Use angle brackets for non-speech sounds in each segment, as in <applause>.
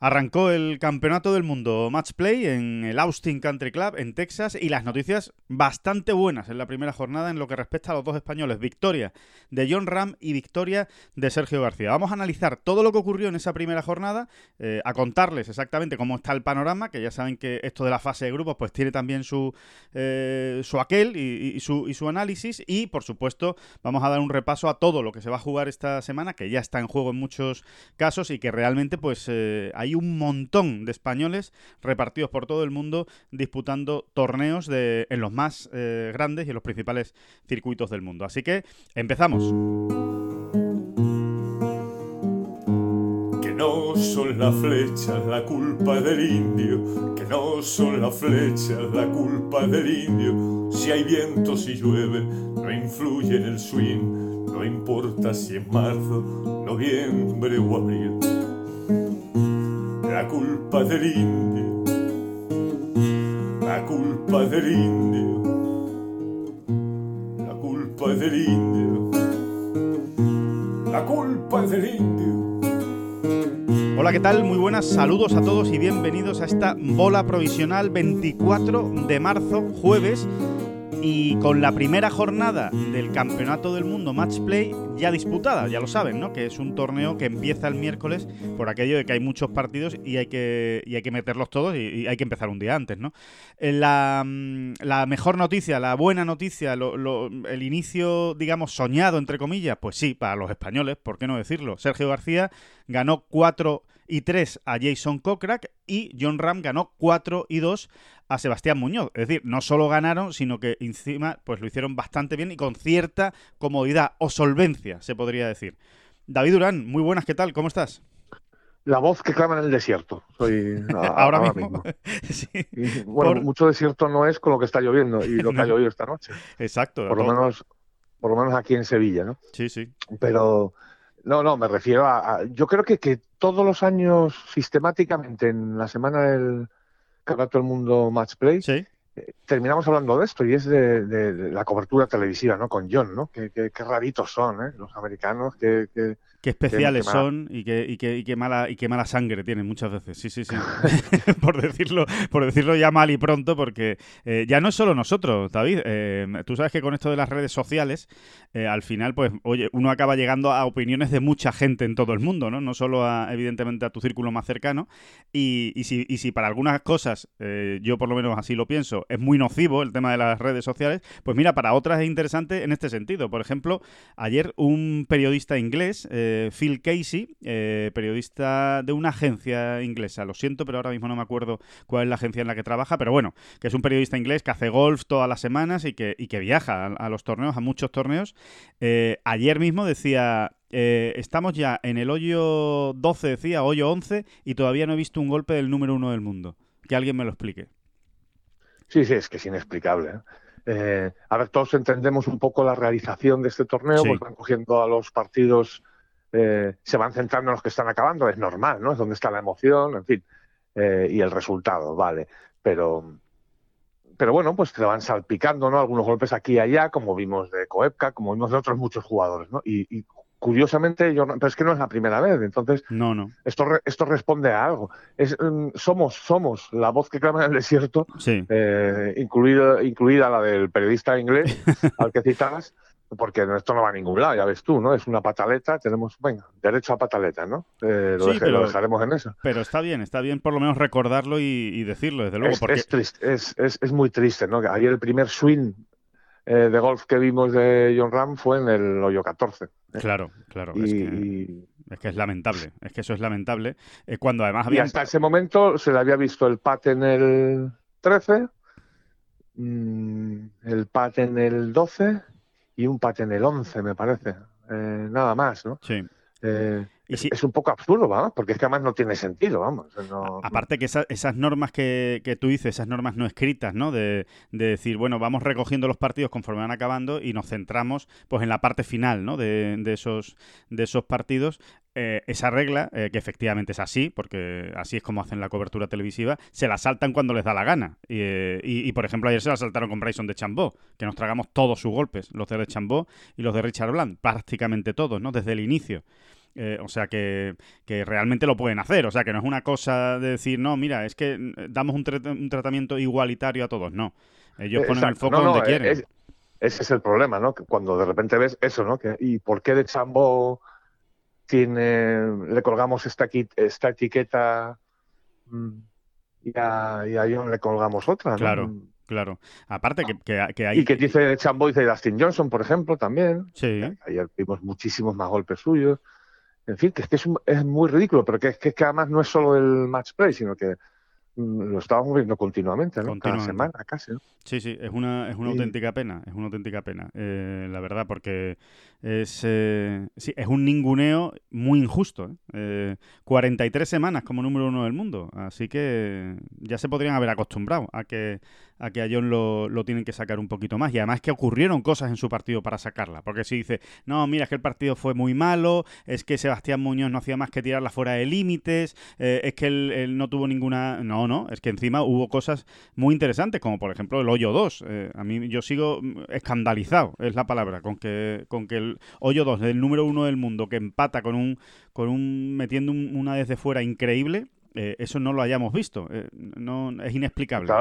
Arrancó el Campeonato del Mundo Match Play en el Austin Country Club en Texas y las noticias bastante buenas en la primera jornada en lo que respecta a los dos españoles, victoria de John Ram y victoria de Sergio García. Vamos a analizar todo lo que ocurrió en esa primera jornada, eh, a contarles exactamente cómo está el panorama, que ya saben que esto de la fase de grupos pues tiene también su, eh, su aquel y, su, y su análisis y por supuesto vamos a dar un repaso a todo lo que se va a jugar esta semana, que ya está en juego en muchos casos y que realmente pues eh, hay hay un montón de españoles repartidos por todo el mundo disputando torneos de, en los más eh, grandes y en los principales circuitos del mundo. Así que empezamos. Que no son las flechas la culpa del indio, que no son las flechas la culpa del indio. Si hay viento, si llueve, no influye en el swing, no importa si es marzo, noviembre o abril la culpa del indio, la culpa del indio, la culpa del indio, la culpa del indio. Hola, ¿qué tal? Muy buenas, saludos a todos y bienvenidos a esta bola provisional 24 de marzo, jueves y con la primera jornada del Campeonato del Mundo Match Play ya disputada, ya lo saben, ¿no? Que es un torneo que empieza el miércoles por aquello de que hay muchos partidos y hay que, hay que meterlos todos y, hay que empezar un día antes, ¿no? Eh, la, mm, la mejor noticia, la buena noticia, el inicio, digamos, soñado, entre comillas, pues sí, para los españoles, ¿por qué no decirlo? Sergio García ganó 4 y 3 a Jason Kokrak y John Ram ganó 4 y 2 a Sebastián Muñoz. Es decir, no solo ganaron, sino que encima pues lo hicieron bastante bien y con cierta comodidad o solvencia, se podría decir. David Durán, muy buenas, ¿qué tal? ¿Cómo estás? La voz que clama en el desierto. Soy <laughs> ahora, mismo. <laughs> bueno, mucho desierto no es con lo que está lloviendo y lo que ha <laughs> llovido esta noche. Exacto. Por lo menos, por lo menos aquí en Sevilla, ¿no? Sí, sí. Pero no, no, me refiero a, yo creo que, que todos los años sistemáticamente en la semana del Campeonato del Mundo Match Play ¿Sí? Eh, terminamos hablando de esto y es de, la cobertura televisiva, ¿no? Con John, ¿no? Qué, raritos son, ¿eh? Los americanos, que, Qué especiales son y qué, y, qué, y, qué mala, y qué mala sangre tienen muchas veces. Sí, sí, sí. <laughs> <laughs> por, decirlo, por decirlo ya mal y pronto, porque eh, ya no es solo nosotros, David. Eh, tú sabes que con esto de las redes sociales, eh, al final, pues, oye, uno acaba llegando a opiniones de mucha gente en todo el mundo, ¿no? No solo, a, evidentemente, a tu círculo más cercano. Y, y, si, y si para algunas cosas, yo por lo menos así lo pienso, es muy nocivo el tema de las redes sociales, pues mira, para otras es interesante en este sentido. Por ejemplo, ayer un periodista inglés, Phil Casey, eh, periodista de una agencia inglesa. Lo siento, pero ahora mismo no me acuerdo cuál es la agencia en la que trabaja, pero bueno, que es un periodista inglés que hace golf todas las semanas y que, y que viaja a, los torneos, a muchos torneos. Eh, ayer mismo decía, eh, estamos ya en el hoyo 12, decía, hoyo 11, y todavía no he visto un golpe del número uno del mundo. Que alguien me lo explique. Sí, sí, es que es inexplicable. a ver, todos entendemos un poco la realización de este torneo, porque van cogiendo a los partidos eh, se van centrando en los que están acabando, es normal, ¿no? Es donde está la emoción, en fin, eh, y el resultado, vale. Pero, pero bueno, pues te van salpicando, ¿no? Algunos golpes aquí y allá, como vimos de Koepka, como vimos de otros muchos jugadores, ¿no? Y, curiosamente, yo, pero es que no es la primera vez, entonces no, no. Esto, esto responde a algo. Es, mm, somos, somos la voz que clama en el desierto, eh, incluida, incluida la del periodista inglés <laughs> al que citabas, porque esto no va a ningún lado, ya ves tú, ¿no? Es una pataleta, tenemos, venga, derecho a pataleta, ¿no? Eh, lo, dejaremos en eso. Pero está bien, está bien por lo menos recordarlo y, decirlo, desde luego. Es, porque... es, triste, es, es, muy triste, ¿no? Ayer el primer swing eh, de golf que vimos de John Ram fue en el hoyo 14. ¿eh? Claro, claro. es, que, es, que, es lamentable, es que eso es lamentable. cuando además había... Y hasta ese momento se le había visto el pat en el 13, mm, el pat en el 12 y un pat en el 11, me parece. Eh, nada más, ¿no? Sí. Eh, es, un poco absurdo, ¿vamos? Porque es que además no tiene sentido, vamos. Aparte que esas normas que, que, tú dices, esas normas no escritas, ¿no? De, decir, bueno, vamos recogiendo los partidos conforme van acabando y nos centramos pues en la parte final, ¿no? De, de esos, de esos partidos eh, esa regla, eh, que efectivamente es así, porque así es como hacen la cobertura televisiva, se la saltan cuando les da la gana. Y, por ejemplo, ayer se la saltaron con Bryson de Chambó, que nos tragamos todos sus golpes, los de Chambó y los de Richard Bland, prácticamente todos, ¿no? Desde el inicio. o sea que, realmente lo pueden hacer. O sea que no es una cosa de decir, no, mira, es que damos un, tratamiento igualitario a todos. No. Ellos ponen el foco donde quieren ese es el problema, ¿no? Que cuando de repente ves eso, ¿no? Que, ¿Y por qué de Chambo tiene, le colgamos esta, esta etiqueta mm, y a, y a John le colgamos otra? Claro. Claro. Aparte que, que, hay... Y que dice de Chambo dice Dustin Johnson, por ejemplo, también. Sí. Ayer vimos muchísimos más golpes suyos. En fin, que es que es, es muy ridículo, pero que, que, que además no es solo el match play, sino que Mm, lo estábamos viendo continuamente, ¿no? Cada semana casi, Sí, sí, es una, es una auténtica pena, es una auténtica pena, eh, la verdad, porque es, eh, sí, es un ninguneo muy injusto. ¿eh? 43 semanas como número uno del mundo, así que ya se podrían haber acostumbrado a que a que a John lo, lo, tienen que sacar un poquito más. Y además que ocurrieron cosas en su partido para sacarla. Porque si dice, no, mira, es que el partido fue muy malo, es que Sebastián Muñoz no hacía más que tirarla fuera de límites, eh, es que él, no tuvo ninguna... No, no, es que encima hubo cosas muy interesantes, como por ejemplo el hoyo 2. Eh, a mí yo sigo escandalizado, es la palabra, con que, con que el hoyo 2, el número uno del mundo, que empata con un, con un metiendo una desde fuera increíble, eh, eso no lo hayamos visto. no, es inexplicable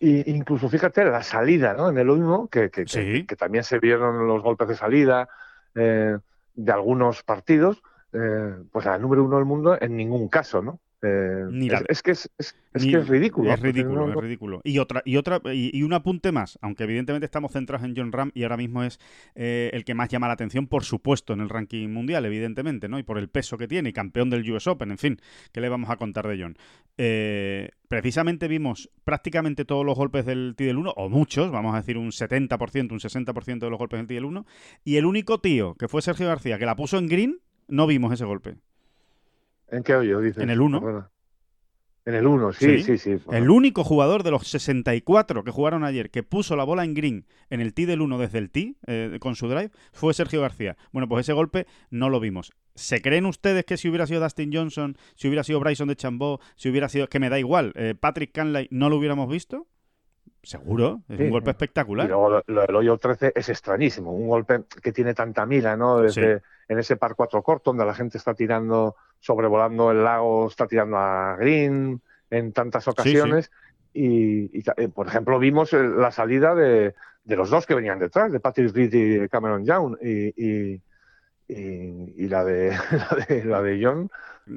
incluso fíjate la salida, ¿no? En el 1, que, que, que, también se vieron los golpes de salida eh, de algunos partidos, eh, pues al número uno del mundo en ningún caso, ¿no? Eh, es, que es, que es ridículo. Es ridículo, es ridículo. Y otra, y otra, y, un apunte más, aunque evidentemente estamos centrados en John Ram y ahora mismo es eh, el que más llama la atención, por supuesto, en el ranking mundial, evidentemente, ¿no? Y por el peso que tiene, y campeón del US Open, en fin, ¿qué le vamos a contar de John? Eh, precisamente vimos prácticamente todos los golpes del Tidal 1, o muchos, vamos a decir un 70%, un 60% de los golpes del Tidal 1, y el único tío, que fue Sergio García, que la puso en green, no vimos ese golpe. ¿En qué hoyo dices? En el 1. En el 1, sí, sí, sí. El único jugador de los 64 que jugaron ayer que puso la bola en green en el tee del 1 desde el tee eh, con su drive fue Sergio García. Bueno, pues ese golpe no lo vimos. ¿Se creen ustedes que si hubiera sido Dustin Johnson, si hubiera sido Bryson de Chambó, si hubiera sido, que me da igual, eh, Patrick Canlay, no lo hubiéramos visto? Seguro, es un golpe espectacular. Y luego lo, del hoyo 13 es extrañísimo, un golpe que tiene tanta mira, ¿no? Desde en ese par 4 corto donde la gente está tirando, sobrevolando el lago, está tirando a green en tantas ocasiones. Y, eh, por ejemplo, vimos la salida de, de, los dos que venían detrás, de Patrick Reed y Cameron Young. y, y, la, de, <laughs> la, de, la de John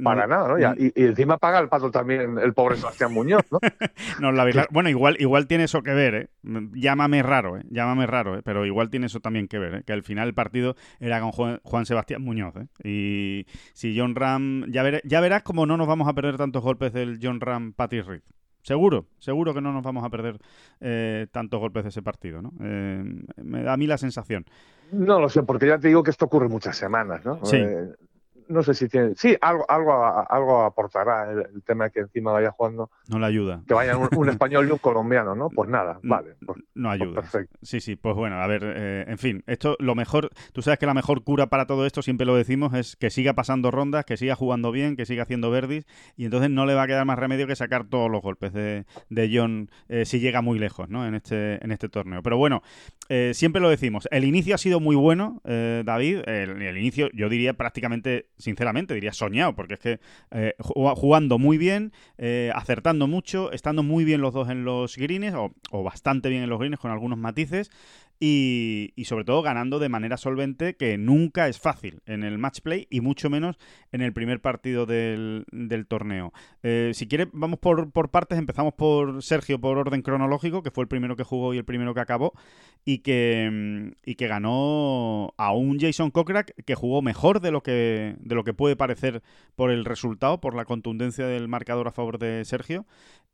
para nada, ¿no? Y, encima paga el pato también el pobre Sebastián Muñoz, ¿no? <laughs> no la <laughs> bueno, igual, igual tiene eso que ver, ¿eh? Llámame raro, ¿eh? Llámame raro, ¿eh? Pero igual tiene eso también que ver, ¿eh? Que al final el partido era con Juan, Sebastián Muñoz, ¿eh? Y si John Ram... Ya, ya verás cómo no nos vamos a perder tantos golpes del John Ram Patty Reed. Seguro, seguro que no nos vamos a perder eh, tantos golpes de ese partido, ¿no? Eh, me da a mí la sensación. No lo sé, porque ya te digo que esto ocurre muchas semanas, ¿no? Sí. Eh, no sé si tiene. Sí, algo, algo, algo aportará el, tema de que encima vaya jugando. No le ayuda. Que vaya un, <laughs> español y un colombiano, ¿no? Pues nada, vale. Pues, no pues ayuda. perfecto. Sí, sí, pues bueno, a ver, eh, en fin, esto lo mejor. Tú sabes que la mejor cura para todo esto, siempre lo decimos, es que siga pasando rondas, que siga jugando bien, que siga haciendo verdis, y entonces no le va a quedar más remedio que sacar todos los golpes de, de John eh, si llega muy lejos, ¿no? En este, en este torneo. Pero bueno, eh, siempre lo decimos, el inicio ha sido muy bueno, David. El, el inicio, yo diría prácticamente, sinceramente, diría soñado, porque es que eh, jugando muy bien, eh, acertando mucho, estando muy bien los dos en los greens, o, o, bastante bien en los greens con algunos matices, y, sobre todo ganando de manera solvente, que nunca es fácil en el match play y mucho menos en el primer partido del, torneo. Eh, si quiere, vamos por, por, partes. Empezamos por Sergio, por orden cronológico, que fue el primero que jugó y el primero que acabó, y que, y que ganó a un Jason Cochrack que jugó mejor de lo que, de lo que puede parecer por el resultado, por la contundencia del marcador a favor de Sergio,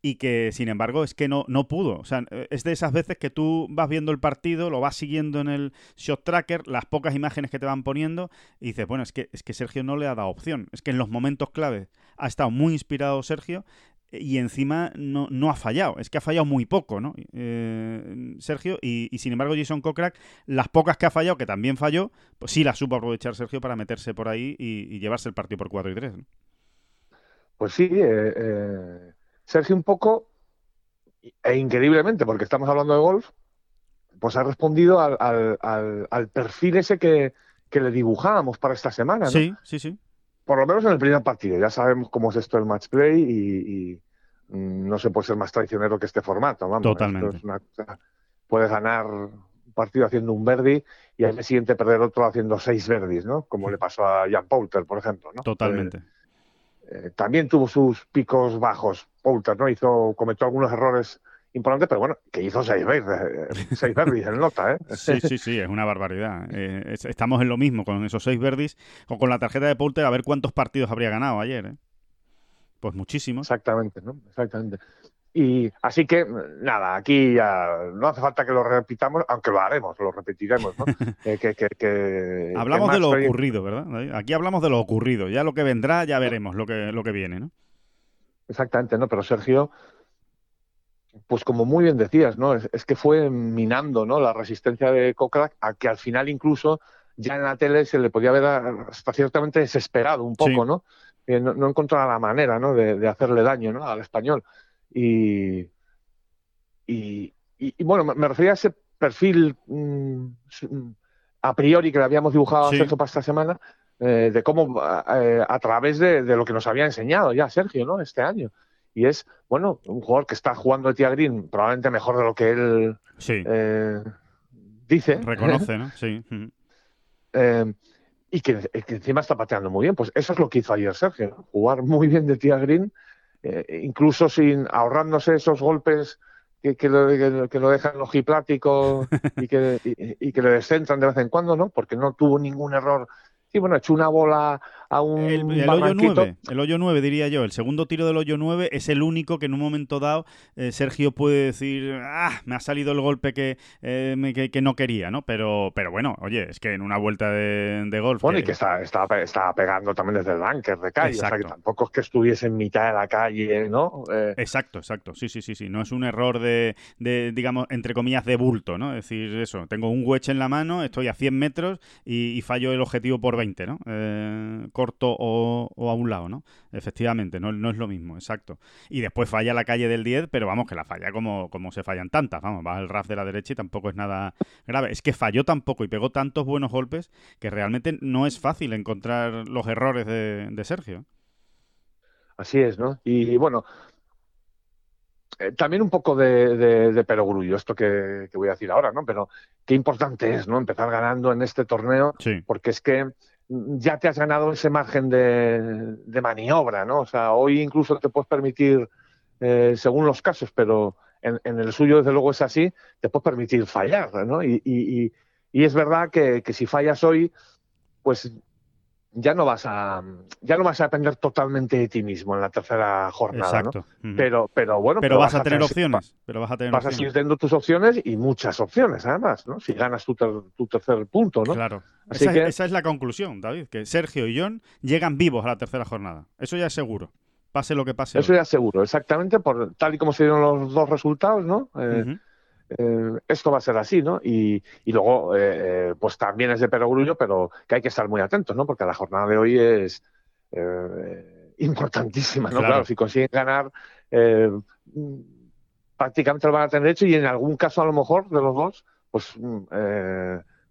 y que sin embargo es que no, no pudo. O sea, es de esas veces que tú vas viendo el partido, lo vas siguiendo en el shot tracker, las pocas imágenes que te van poniendo, y dices, bueno, es que, es que Sergio no le ha dado opción. Es que en los momentos claves ha estado muy inspirado Sergio y encima no, no ha fallado. Es que ha fallado muy poco, ¿no? Eh, Sergio, y, sin embargo Jason Kokrak, las pocas que ha fallado, que también falló, pues sí las supo aprovechar Sergio para meterse por ahí y, llevarse el partido por 4 y 3. Pues sí, eh, eh, Sergio un poco, e increíblemente, porque estamos hablando de golf, pues ha respondido al, al, perfil ese que, le dibujábamos para esta semana. ¿no? Sí, sí, sí. Por lo menos en el primer partido. Ya sabemos cómo es esto el match play y, mm, no se puede ser más traicionero que este formato. Vamos. Totalmente. puedes ganar un partido haciendo un verdi y al siguiente perder otro haciendo seis verdis, ¿no? Como le pasó a Jan Poulter, por ejemplo. ¿no? Totalmente. Eh, también tuvo sus picos bajos. Poulter, ¿no? Hizo, cometió algunos errores importante, pero bueno, que hizo seis verdes, seis verdis en nota, ¿eh? <laughs> Sí, sí, sí, es una barbaridad. Eh, estamos en lo mismo con esos seis verdis o con la tarjeta de Poulter a ver cuántos partidos habría ganado ayer, ¿eh? Pues muchísimos. Exactamente, ¿no? Exactamente. Y así que, nada, aquí ya no hace falta que lo repitamos, aunque lo haremos, lo repetiremos, ¿no? <laughs> que, hablamos de lo ocurrido, ¿verdad? Aquí hablamos de lo ocurrido. Ya lo que vendrá, ya veremos lo que, lo que viene, ¿no? Exactamente, ¿no? Pero Sergio pues como muy bien decías, ¿no? Es, que fue minando, ¿no? La resistencia de Kokrak a que al final incluso ya en la tele se le podía ver hasta ciertamente desesperado un poco, ¿no? ¿no? ¿no? encontraba la manera, ¿no? De, hacerle daño, ¿no? Al español. Y, y, bueno, me refería a ese perfil mm, a priori que le habíamos dibujado a Sergio para esta semana, eh, de cómo eh, a través de, de, lo que nos había enseñado ya Sergio, ¿no? Este año y es, bueno, un jugador que está jugando de Tia Green probablemente mejor de lo que él eh, dice. Reconoce, ¿no? Sí. <laughs> Y que, encima está pateando muy bien. Pues eso es lo que hizo ayer Sergio, jugar muy bien de Tia Green, eh, incluso sin ahorrándose esos golpes que, que, lo, que, lo, dejan ojiplático <laughs> y que, y, y que le descentran de vez en cuando, ¿no? Porque no tuvo ningún error y bueno, echó una bola a un. El, hoyo 9, el hoyo 9, diría yo. El segundo tiro del hoyo 9 es el único que en un momento dado eh, Sergio puede decir, ah, me ha salido el golpe que, eh, que, no quería, ¿no? Pero, pero bueno, oye, es que en una vuelta de, golf. Bueno, y que estaba está, pegando también desde el bunker de calle. O sea, que tampoco es que estuviese en mitad de la calle, ¿no? Eh, exacto, exacto. Sí, sí, sí, sí. No es un error de, de, digamos, entre comillas, de bulto, ¿no? Es decir, eso, tengo un wedge en la mano, estoy a 100 metros y, y fallo el objetivo por 20, ¿no? Corto o, a un lado, ¿no? Efectivamente, no, no, es lo mismo, exacto. Y después falla la calle del 10, pero vamos, que la falla como, como se fallan tantas, vamos, va el RAF de la derecha y tampoco es nada grave. Es que falló tampoco y pegó tantos buenos golpes que realmente no es fácil encontrar los errores de, Sergio. Así es, ¿no? Y, bueno, eh, también un poco de, de, perogrullo, esto que, que, voy a decir ahora, ¿no? Pero qué importante es, ¿no? Empezar ganando en este torneo, porque es que ya te has ganado ese margen de, maniobra, ¿no? O sea, hoy incluso te puedes permitir, eh, según los casos, pero en, el suyo desde luego es así, te puedes permitir fallar, ¿no? Y, y, es verdad que, si fallas hoy, pues ya no vas a ya no vas a depender totalmente de ti mismo en la tercera jornada Exacto. pero pero bueno pero, vas, a tener opciones pero vas a tener vas a seguir teniendo tus opciones y muchas opciones además no si ganas tu, tu tercer punto no claro. Esa, esa, es la conclusión David que Sergio y John llegan vivos a la tercera jornada. Eso ya es seguro pase lo que pase eso ya es seguro exactamente por tal y como se dieron los dos resultados no eh, eh, esto va a ser así, ¿no? Y, luego, eh, eh, pues también es de perogrullo, pero que hay que estar muy atentos, ¿no? Porque la jornada de hoy es <laughs> importantísima, ¿no? Claro. si consiguen ganar, prácticamente lo van a tener hecho y en algún caso, a lo mejor, de los dos, pues mm,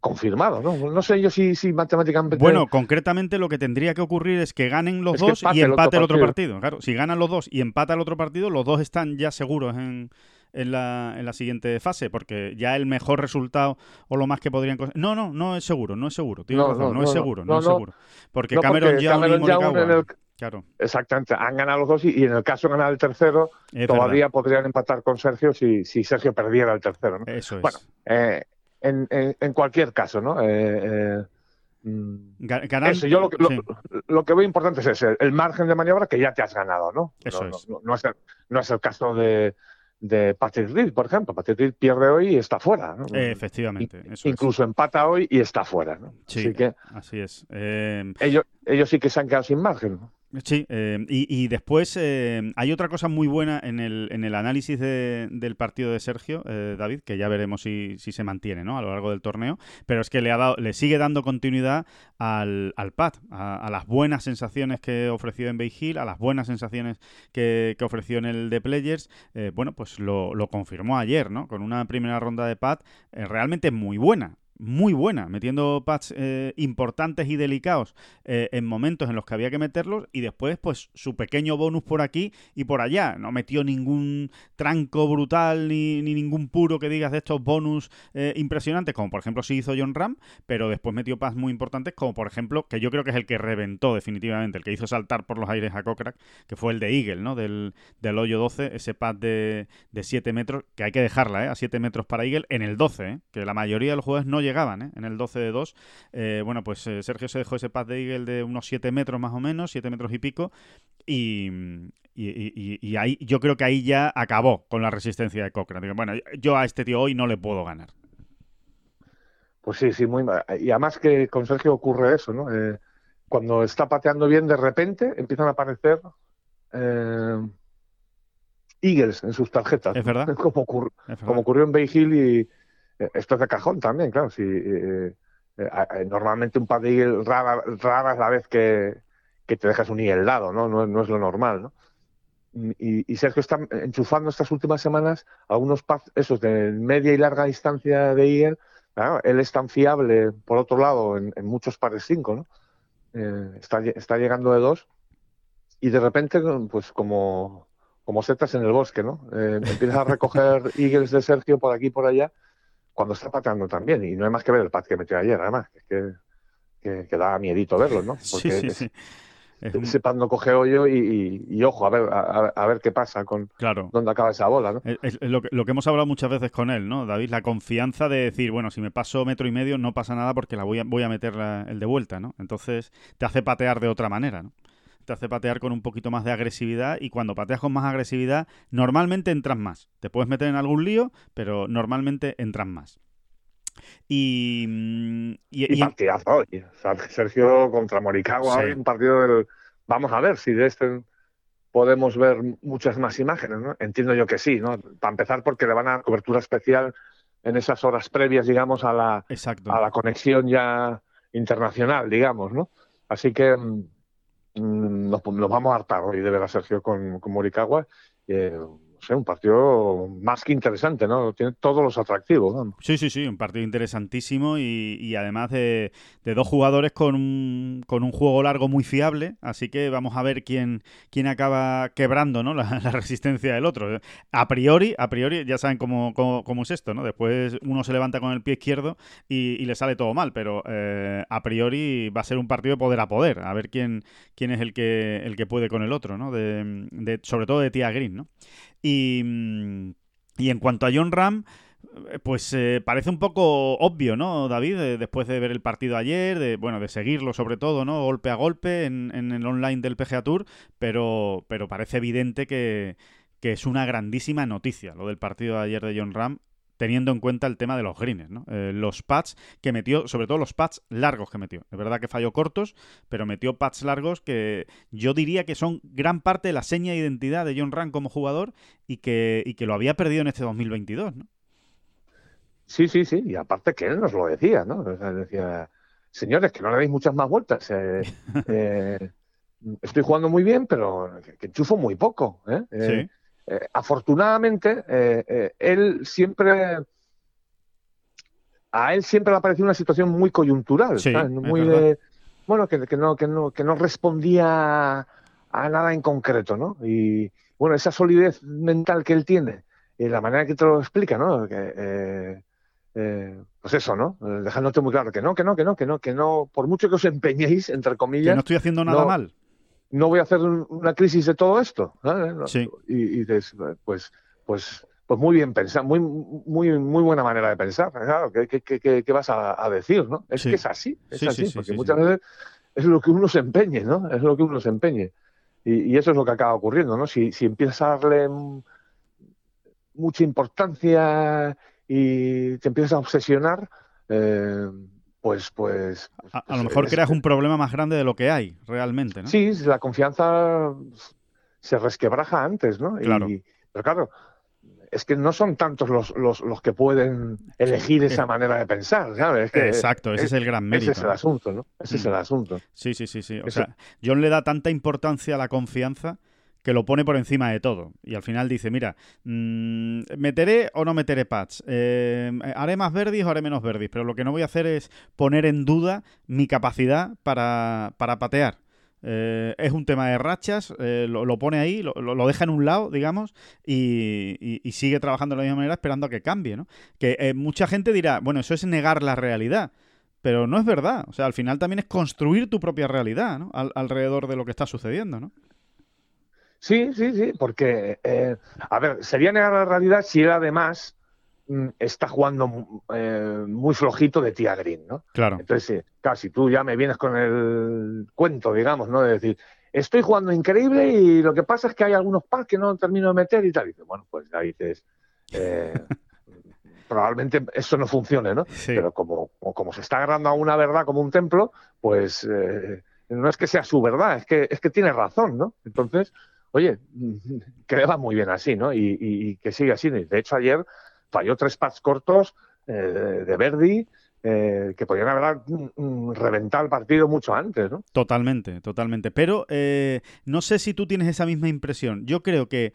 confirmado, ¿no? No sé yo si, si matemáticamente. Bueno, concretamente lo que tendría que ocurrir es que ganen los dos y empate el otro, partido. Claro, si ganan los dos y empata el otro partido, los dos están ya seguros en, en la, en la siguiente fase, porque ya el mejor resultado o lo más que podrían... No, no, no es seguro, no es seguro, no, no, es seguro, no, es seguro. Porque Cameron y Morikawa... Claro. Exactamente, han ganado los dos y, en el caso de ganar el tercero, todavía podrían empatar con Sergio si, si Sergio perdiera el tercero. ¿no? Eso es. Bueno, eh, en, en, cualquier caso, ¿no? Eh, eh, mm, eso, yo lo, que, lo, que veo importante es ese, el margen de maniobra que ya te has ganado, ¿no? Eso es. No, es el, no es el caso de, de Patrick Reed, por ejemplo. Patrick Reed pierde hoy y está fuera. efectivamente. incluso empata hoy y está fuera. Sí, así, que, así es. Em, ellos, ellos sí que se han quedado sin margen. Sí, eh, y, después eh, hay otra cosa muy buena en el, en el análisis del partido de Sergio, eh, David, que ya veremos si, si, se mantiene ¿no? a lo largo del torneo, pero es que le, ha dado, le sigue dando continuidad al, al pad, a, las buenas sensaciones que ofreció en Bay Hill, a las buenas sensaciones que, que ofreció en el de Players. bueno, pues lo, lo, confirmó ayer, ¿no? Con una primera ronda de pad realmente muy buena muy buena, metiendo pads eh, importantes y delicados eh, en momentos en los que había que meterlos y después pues su pequeño bonus por aquí y por allá. No metió ningún tranco brutal ni, ningún puro que digas de estos bonus eh, impresionantes, como por ejemplo sí hizo John Ram, pero después metió pads muy importantes como por ejemplo, que yo creo que es el que reventó definitivamente, el que hizo saltar por los aires a Kokrak, que fue el de Eagle, ¿no? Del, del hoyo 12, ese pad de, de 7 metros, que hay que dejarla, A 7 metros para Eagle en el 12, que la mayoría de los jugadores no llegan llegaban ¿eh? en el 12 de 2. Eh, bueno, pues eh, Sergio se dejó ese pad de Eagle de unos 7 metros más o menos, 7 metros y pico. Y, y, ahí, yo creo que ahí ya acabó con la resistencia de Cochrane. Bueno, yo a este tío hoy no le puedo ganar. Pues sí, sí, muy mal. Y además que con Sergio ocurre eso, ¿no? cuando está pateando bien, de repente empiezan a aparecer Eagles en sus tarjetas. Es verdad. <laughs> Como, como ocurrió en Bay Hill y, eh, esto es de cajón también, claro. Si, eh, eh, normalmente un par de rara, rara es la vez que, te dejas un el lado, ¿no? ¿no? es lo normal, ¿no? Y, Sergio está enchufando estas últimas semanas algunos pads, esos de media y larga distancia de Eagle. él es tan fiable, por otro lado, en, muchos pares 5, ¿no? está, está llegando de dos y de repente, pues como, como setas en el bosque, ¿no? empiezas a recoger <laughs> Eagles de Sergio por aquí y por allá cuando está pateando también. Y no hay más que ver el pat que metió ayer, además, que, que, que da miedito verlo, ¿no? <laughs> Porque sí, sí, ese pat no coge hoyo y, ojo, a ver, a, ver qué pasa con claro. dónde acaba esa bola, ¿no? Es, lo, que, lo, que, hemos hablado muchas veces con él, ¿no, David? La confianza de decir, bueno, si me paso metro y medio no pasa nada porque la voy a, voy a meter el de vuelta, ¿no? Entonces te hace patear de otra manera, ¿no? Te hace patear con un poquito más de agresividad y cuando pateas con más agresividad normalmente entras más. Te puedes meter en algún lío, pero normalmente entras más. Y, mm, y, partidazo Sergio contra Morikawa, un partido del... Vamos a ver si de este podemos ver muchas más imágenes, ¿no? Entiendo yo que sí, ¿no? Para empezar porque le van a dar cobertura especial en esas horas previas, digamos, a la, a la conexión ya internacional, digamos, ¿no? Así que Mm, nos, nos, vamos a hartar hoy de ver a Sergio con, con Morikawa. Eh, un partido más que interesante, ¿no? Tiene todos los atractivos. Sí, sí, sí, un partido interesantísimo y, además de, dos jugadores con un, con un juego largo muy fiable, así que vamos a ver quién, quién acaba quebrando ¿no? la, resistencia del otro. A priori, a priori ya saben cómo, cómo, es esto, ¿no? Después uno se levanta con el pie izquierdo y, le sale todo mal, pero eh, a priori va a ser un partido de poder a poder, a ver quién, quién es el que, el que puede con el otro, ¿no? De, sobre todo de Tia Green, ¿no? Y, y en cuanto a John Ram, pues eh, parece un poco obvio, ¿no, David? después de ver el partido ayer, de bueno, de seguirlo sobre todo, ¿no? Golpe a golpe en, en el online del PGA Tour, pero, pero parece evidente que, que es una grandísima noticia lo del partido de ayer de John Ram teniendo en cuenta el tema de los greens, ¿no? Eh, los pads que metió, sobre todo los pads largos que metió. Es verdad que falló cortos, pero metió pads largos que yo diría que son gran parte de la seña de identidad de John Ram como jugador y que, y que lo había perdido en este 2022, ¿no? Sí, sí, sí, y aparte que él nos lo decía, ¿no? decía, señores, que no le deis muchas más vueltas. Eh, <laughs> eh, estoy jugando muy bien, pero que, enchufo muy poco. ¿eh? Sí. Eh, afortunadamente, eh, eh, él siempre. A él siempre le ha parecido una situación muy coyuntural, muy bueno, que, no, que, no, que no respondía a nada en concreto, ¿no? Y bueno, esa solidez mental que él tiene y la manera que te lo explica, ¿no? Que, pues eso, ¿no? Dejándote muy claro que no, que no, que no, que no, que no, por mucho que os empeñéis, entre comillas. Que no estoy haciendo nada mal no voy a hacer una crisis de todo esto. Y, dices, pues, pues, pues muy bien pensado, muy, muy, muy buena manera de pensar. Claro, ¿qué, qué, vas a, decir? ¿no? Es que es así, es así, porque muchas veces es lo que uno se empeñe, ¿no? Es lo que uno se empeñe. Y, eso es lo que acaba ocurriendo, ¿no? Si, si empiezas a darle mucha importancia y te empiezas a obsesionar, eh, pues, pues... a, lo mejor creas un problema más grande de lo que hay realmente, ¿no? Sí, la confianza se resquebraja antes, ¿no? Claro. pero claro, es que no son tantos los, los, los que pueden elegir esa manera de pensar, ¿sabes? Exacto, ese es, el gran mérito. Ese es el asunto, ¿no? Ese es el mm. asunto. Sí, sí, sí, sí. O sea, John le da tanta importancia a la confianza que lo pone por encima de todo. Y al final dice, mira, mm, ¿meteré o no meteré pads? Eh, ¿Haré más verdis o haré menos verdis? Pero lo que no voy a hacer es poner en duda mi capacidad para, para patear. Eh, es un tema de rachas, eh, lo, pone ahí, lo, deja en un lado, digamos, y, sigue trabajando de la misma manera esperando a que cambie, ¿no? Que eh, mucha gente dirá, bueno, eso es negar la realidad, pero no es verdad. O sea, al final también es construir tu propia realidad, ¿no? alrededor de lo que está sucediendo, ¿no? Sí, sí, sí, porque, a ver, sería negar la realidad si él además Mm, está jugando eh, muy flojito de tía Green, ¿no? Claro. Entonces, casi tú ya me vienes con el cuento, digamos, ¿no? De decir, estoy jugando increíble y lo que pasa es que hay algunos packs que no termino de meter y tal. Y dices, bueno, pues ya dices, eh, <laughs> probablemente eso no funcione, ¿no? Pero como, como se está agarrando a una verdad como un templo, pues eh, no es que sea su verdad, es que, es que tiene razón, ¿no? Entonces, oye, <laughs> que le va muy bien así, ¿no? Y, y que sigue así. De hecho, ayer falló tres pads cortos eh, de Verdi, eh, que podían haber mm, mm, reventado el partido mucho antes, ¿no? Totalmente, totalmente. Pero eh, no sé si tú tienes esa misma impresión. Yo creo que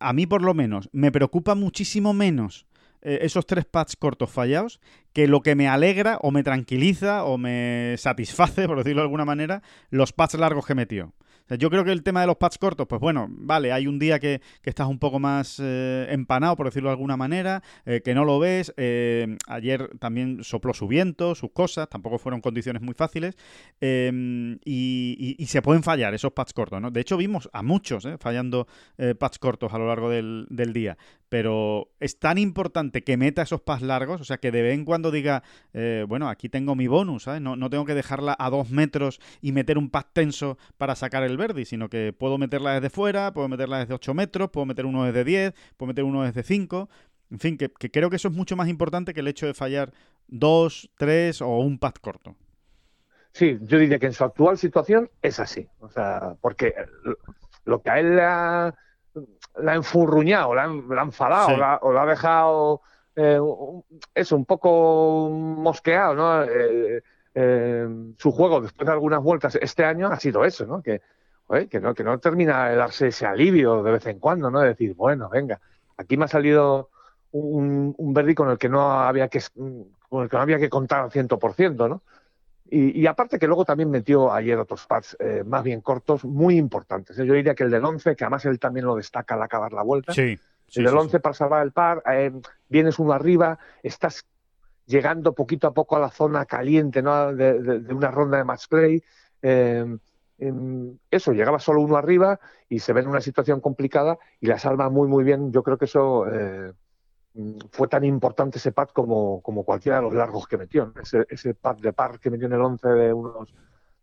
a mí por lo menos me preocupa muchísimo menos esos tres pads cortos fallados que lo que me alegra o me tranquiliza o me satisface, <laughs> por decirlo de alguna manera, los pads largos que metió yo creo que el tema de los pads cortos, pues bueno, vale, hay un día que, estás un poco más eh, empanado, por decirlo de alguna manera, eh, que no lo ves. Eh, ayer también sopló su viento, sus cosas, tampoco fueron condiciones muy fáciles. Em, y, se pueden fallar esos pads cortos, ¿no? De hecho, vimos a muchos fallando pads cortos a lo largo del, del, día. Pero es tan importante que meta esos pads largos, o sea, que de vez en cuando diga, bueno, aquí tengo mi bonus, ¿sabes? No, no tengo que dejarla a dos metros y meter un pad tenso para sacar el Verdi, sino que puedo meterla desde fuera, puedo meterla desde 8 metros, puedo meter uno desde 10, puedo meter uno desde 5. En fin, que, creo que eso es mucho más importante que el hecho de fallar dos, tres o un pad corto. Sí, yo diría que en su actual situación es así. O sea, porque lo que a él le ha, enfurruñado, le ha, enfadado o, le ha dejado eh, eso un poco mosqueado, ¿no? Eh, eh, su juego después de algunas vueltas este año ha sido eso, ¿no? Que, que no, que no termina de darse ese alivio de vez en cuando, ¿no? De decir, bueno, venga, aquí me ha salido un, un Verdi con el que no había que con el que no había que contar al 100%, ¿no? Y, y, aparte que luego también metió ayer otros pads eh, más bien cortos, muy importantes. ¿eh? Yo diría que el del 11, que además él también lo destaca al acabar la vuelta. Sí. el del 11 para salvar el par, vienes uno arriba, estás llegando poquito a poco a la zona caliente ¿no? de, una ronda de match play. Eh, eso, llegaba solo uno arriba y se ve en una situación complicada y la salva muy, muy bien. Yo creo que eso eh, fue tan importante ese pad como, como cualquiera de los largos que metió. Ese, ese pad de par que metió en el 11 de unos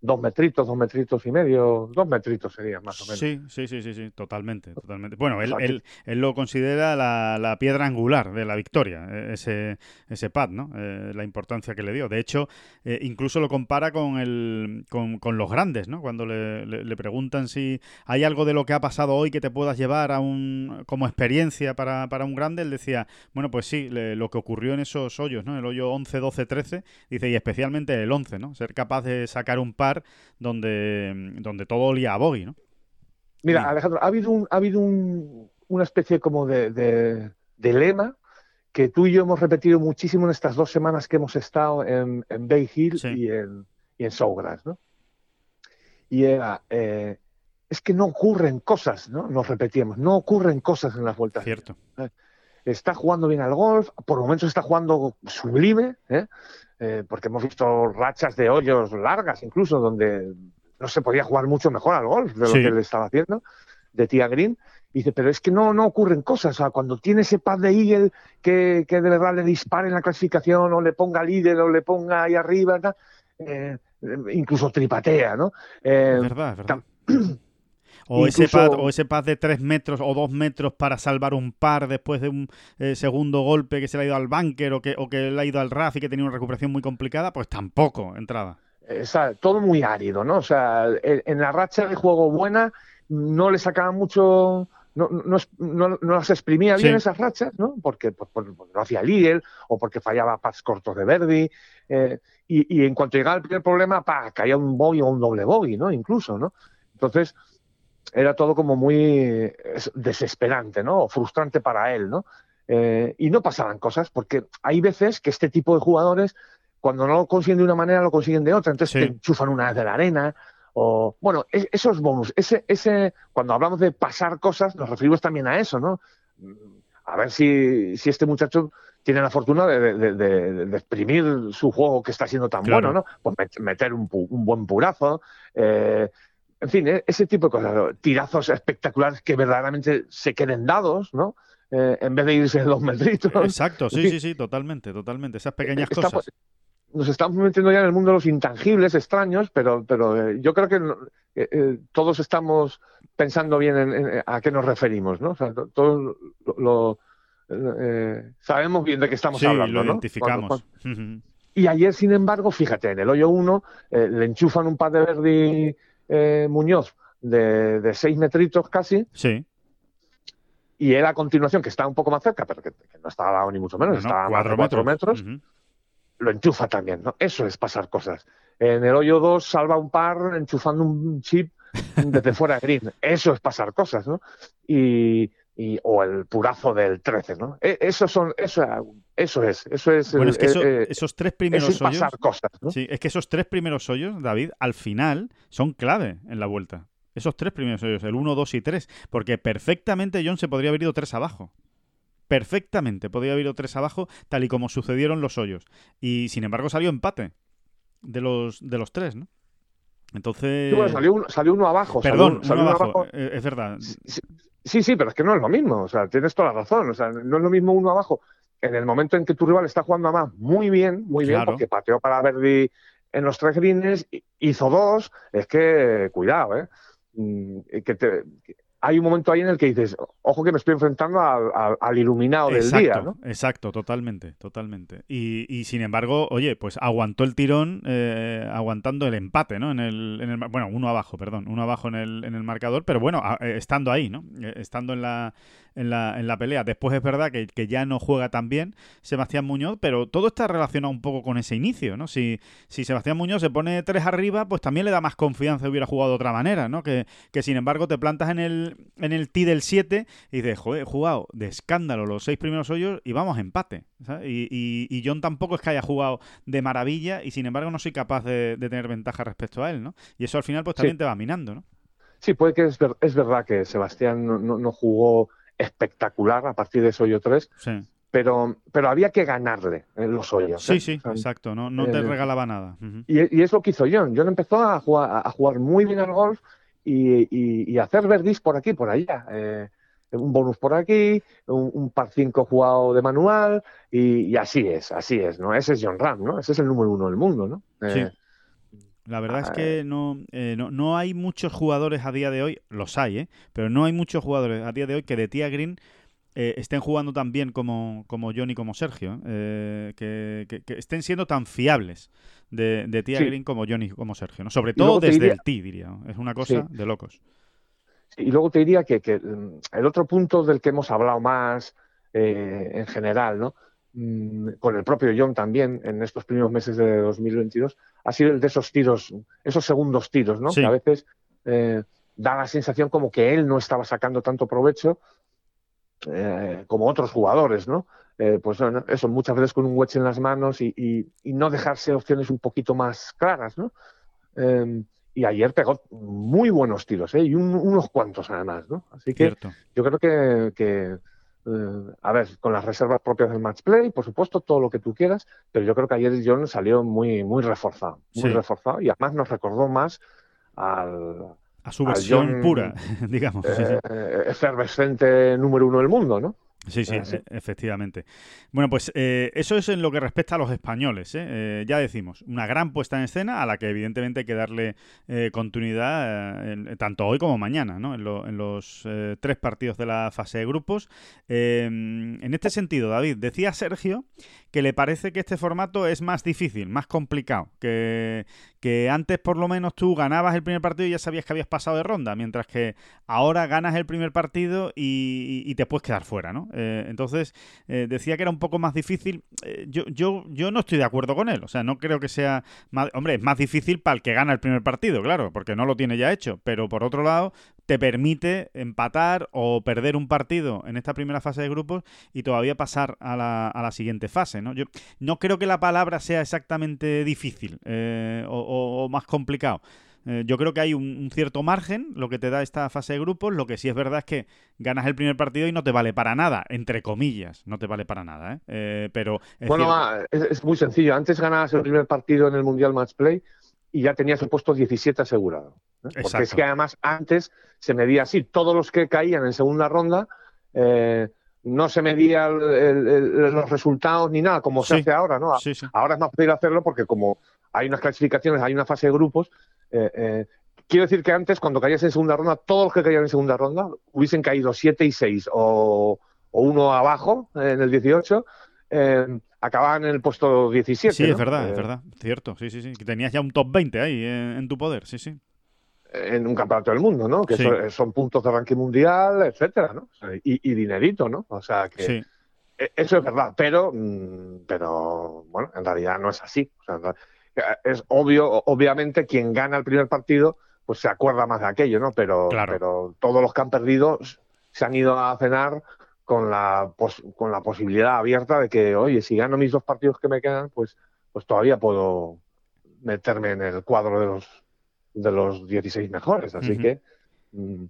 dos metritos, dos metritos y medio, dos metritos serían más o menos. Sí, sí, sí, sí, sí totalmente, totalmente. Bueno, él, él, él, lo considera la, la, piedra angular de la victoria, e, ese, ese pad, ¿no? Eh, la importancia que le dio. De hecho, eh, incluso lo compara con, el, con, con, los grandes, ¿no? Cuando le, le, preguntan si hay algo de lo que ha pasado hoy que te puedas llevar a un, como experiencia para, para un grande, él decía, bueno, pues sí, lo que ocurrió en esos hoyos, ¿no? El hoyo 11, 12, 13, dice, y especialmente el 11, ¿no? Ser capaz de sacar un par donde, donde todo olía a bogey, ¿no? Mira, Alejandro, ha habido, un, ha habido un, una especie como de, de, lema que tú y yo hemos repetido muchísimo en estas dos semanas que hemos estado en, en Bay Hill y en, y en Sawgrass, ¿no? Y era, eh, es que no ocurren cosas, ¿no? Nos repetíamos, no ocurren cosas en las vueltas. Cierto. ¿Eh? Está jugando bien al golf, por momentos está jugando sublime, ¿eh? Eh, porque hemos visto rachas de hoyos largas incluso, donde no se podía jugar mucho mejor al golf de lo que le estaba haciendo, de Tia Green. Y dice, pero es que no, no ocurren cosas. O sea, cuando tiene ese pad de Eagle que, que de verdad le dispare en la clasificación o le ponga líder o le ponga ahí arriba, eh, incluso tripatea, ¿no? Eh, verdad, verdad. <clears throat> O, ese pad, o ese pad de tres metros o dos metros para salvar un par después de un eh, segundo golpe que se le ha ido al bunker o que, o que le ha ido al RAF y que tenía una recuperación muy complicada, pues tampoco entraba. Está todo muy árido, ¿no? O sea, en la racha de juego buena no le sacaba mucho no, no, no, las exprimía bien esas rachas, ¿no? Porque, no hacía líder o porque fallaba pads cortos de Verdi. Eh, y, en cuanto llegaba el primer problema, pa, caía un bogey o un doble bogey, ¿no? Incluso, ¿no? Entonces, era todo como muy desesperante, ¿no? O frustrante para él, ¿no? Eh, y no pasaban cosas, porque hay veces que este tipo de jugadores, cuando no lo consiguen de una manera, lo consiguen de otra. Entonces te enchufan una vez de la arena, o, bueno, esos bonus, ese, ese, cuando hablamos de pasar cosas, nos referimos también a eso, ¿no? A ver si, si este muchacho tiene la fortuna de, exprimir su juego que está siendo tan bueno, ¿no? Pues meter un, buen purazo, eh, en fin, e, ese tipo de cosas, tirazos espectaculares que verdaderamente se queden dados, ¿no? Eh, en vez de irse dos metritos. Exacto, sí, sí, sí, totalmente, totalmente. Esas pequeñas cosas nos estamos metiendo ya en el mundo de los intangibles extraños, pero, pero eh, yo creo que eh, todos estamos pensando bien en, a qué nos referimos, ¿no? O sea, todos lo, sabemos bien de qué estamos hablando, lo identificamos. Y ayer, sin embargo, fíjate, en el hoyo 1 le enchufan un par de Verdi Muñoz de, de seis metritos casi. Sí. Y él a continuación, que está un poco más cerca, pero que, no estaba ni mucho menos, estaba a cuatro, metros, lo enchufa también, ¿no? Eso es pasar cosas. En el hoyo 2 salva un par enchufando un chip desde <laughs> fuera de green. Eso es pasar cosas, ¿no? Y, o el purazo del 13, ¿no? E, eso son, eso, eso es, eso es. Bueno, es que eh, esos tres primeros es pasar cosas, ¿no? Sí, es que esos tres primeros hoyos, David, al final son clave en la vuelta. Esos tres primeros hoyos, el 1, 2 y 3, porque perfectamente John se podría haber ido tres abajo perfectamente podía haber ido tres abajo, tal y como sucedieron los hoyos. Y sin embargo salió empate de los, de los tres, ¿no? Entonces. salió, uno, salió, uno abajo. Perdón, salió, uno abajo, eh, Es verdad. Sí, sí, pero es que no es lo mismo. O sea, tienes toda la razón. O sea, no es lo mismo uno abajo. En el momento en que tu rival está jugando a más muy bien, muy bien, porque pateó para Verdi en los tres greens, hizo dos, es que, cuidado, ¿eh? Mm, que te, hay un momento ahí en el que dices, ojo que me estoy enfrentando al, iluminado del día, ¿no? Exacto, totalmente, totalmente. Y, sin embargo, oye, pues aguantó el tirón eh, aguantando el empate, ¿no? En el, en el, bueno, uno abajo, perdón, uno abajo en el, en el marcador, pero bueno, eh, estando ahí, ¿no? Eh, estando en la, en la, en la pelea. Después es verdad que, ya no juega tan bien Sebastián Muñoz, pero todo está relacionado un poco con ese inicio, ¿no? Si, si Sebastián Muñoz se pone tres arriba, pues también le da más confianza hubiera jugado de otra manera, ¿no? Que, que sin embargo te plantas en el, en el T del 7 y dices, joder, he jugado de escándalo los seis primeros hoyos y vamos a empate. Y, y, John tampoco es que haya jugado de maravilla y sin embargo no soy capaz de, tener ventaja respecto a él, ¿no? Y eso al final pues también te va minando, ¿no? Sí, puede que es, es verdad que Sebastián no, no, jugó espectacular a partir de ese hoyo 3. Pero, pero había que ganarle en los hoyos. Sí, ¿eh? sí, exacto. No, no te eh, regalaba nada. y, es lo que hizo John. John empezó a jugar, a jugar muy bien al golf y, y, hacer verdis por aquí, por allá. Eh, un bonus por aquí, un, par 5 jugado de manual y, así es, así es, ¿no? Ese es John Ram, ¿no? Ese es el número uno del mundo, ¿no? sí. La verdad es que no, no, no, hay muchos jugadores a día de hoy, los hay, ¿eh? pero no hay muchos jugadores a día de hoy que de Tía Green eh, estén jugando tan bien como, como John y como Sergio, eh, que, estén siendo tan fiables de, de Tía Green como John y como Sergio, ¿no? sobre todo desde el T, diría. Es una cosa de locos. Y luego te diría que, mm, el otro punto del que hemos hablado más en general, ¿no? Mm, con el propio John también en estos primeros meses de 2022, ha sido el de esos tiros, esos segundos tiros, ¿no? Que a veces eh, da la sensación como que él no estaba sacando tanto provecho eh, como otros jugadores, ¿no? Eh, pues eso, muchas veces con un wedge en las manos y, no dejarse opciones un poquito más claras, ¿no? Em, y ayer pegó muy buenos tiros, ¿eh? Y unos cuantos además, ¿no? Así que yo creo que eh, a ver, con las reservas propias del match play, por supuesto, todo lo que tú quieras, pero yo creo que ayer John salió muy, muy reforzado, muy reforzado y además nos recordó más al, a su versión pura, <laughs> digamos. Eh, efervescente número uno del mundo, ¿no? Sí, sí, e, efectivamente. Bueno, pues eh, eso es en lo que respecta a los españoles. ¿eh? ¿eh? ya decimos, una gran puesta en escena a la que evidentemente hay que darle eh, continuidad tanto hoy como mañana, ¿no? En, los tres partidos de la fase de grupos. En este sentido, David, decía Sergio que le parece que este formato es más difícil, más complicado, que, que antes por lo menos tú ganabas el primer partido y ya sabías que habías pasado de ronda, mientras que ahora ganas el primer partido y, te puedes quedar fuera, ¿no? Eh, entonces, eh, decía que era un poco más difícil. Eh, yo, yo, yo no estoy de acuerdo con él, o sea, no creo que sea... Más, hombre, es más difícil para el que gana el primer partido, claro, porque no lo tiene ya hecho, pero por otro lado, te permite empatar o perder un partido en esta primera fase de grupos y todavía pasar a la, a la siguiente fase. ¿no? Yo no creo que la palabra sea exactamente difícil o, más complicado. Eh, yo creo que hay un, cierto margen, lo que te da esta fase de grupos. Lo que sí es verdad es que ganas el primer partido y no te vale para nada, entre comillas, no te vale para nada. ¿eh? pero bueno, es, muy sencillo. Antes ganabas el primer partido en el Mundial Match Play y ya tenías el puesto 17 asegurado. Porque es que además antes se medía así, todos los que caían en segunda ronda eh, no se medían los resultados ni nada, como se hace ahora, ¿no? Ahora es más fácil hacerlo porque como hay unas clasificaciones, hay una fase de grupos, eh, eh, quiero decir que antes, cuando caías en segunda ronda, todos los que caían en segunda ronda hubiesen caído 7 y 6 o, o uno abajo en el 18, eh, acababan en el puesto 17. Sí, es verdad, es verdad, cierto, sí, sí, sí. Que tenías ya un top 20 ahí en tu poder, sí, sí en un campeonato del mundo, ¿no? Que son, puntos de ranking mundial, etcétera, ¿no? y, dinerito, ¿no? O sea que e, eso es verdad, pero, mm, pero bueno, en realidad no es así. Es obvio, obviamente, quien gana el primer partido, pues se acuerda más de aquello, ¿no? Pero, pero todos los que han perdido se han ido a cenar con la, con la posibilidad abierta de que, oye, si gano mis dos partidos que me quedan, pues, pues todavía puedo meterme en el cuadro de los de los 16 mejores. Así que mm,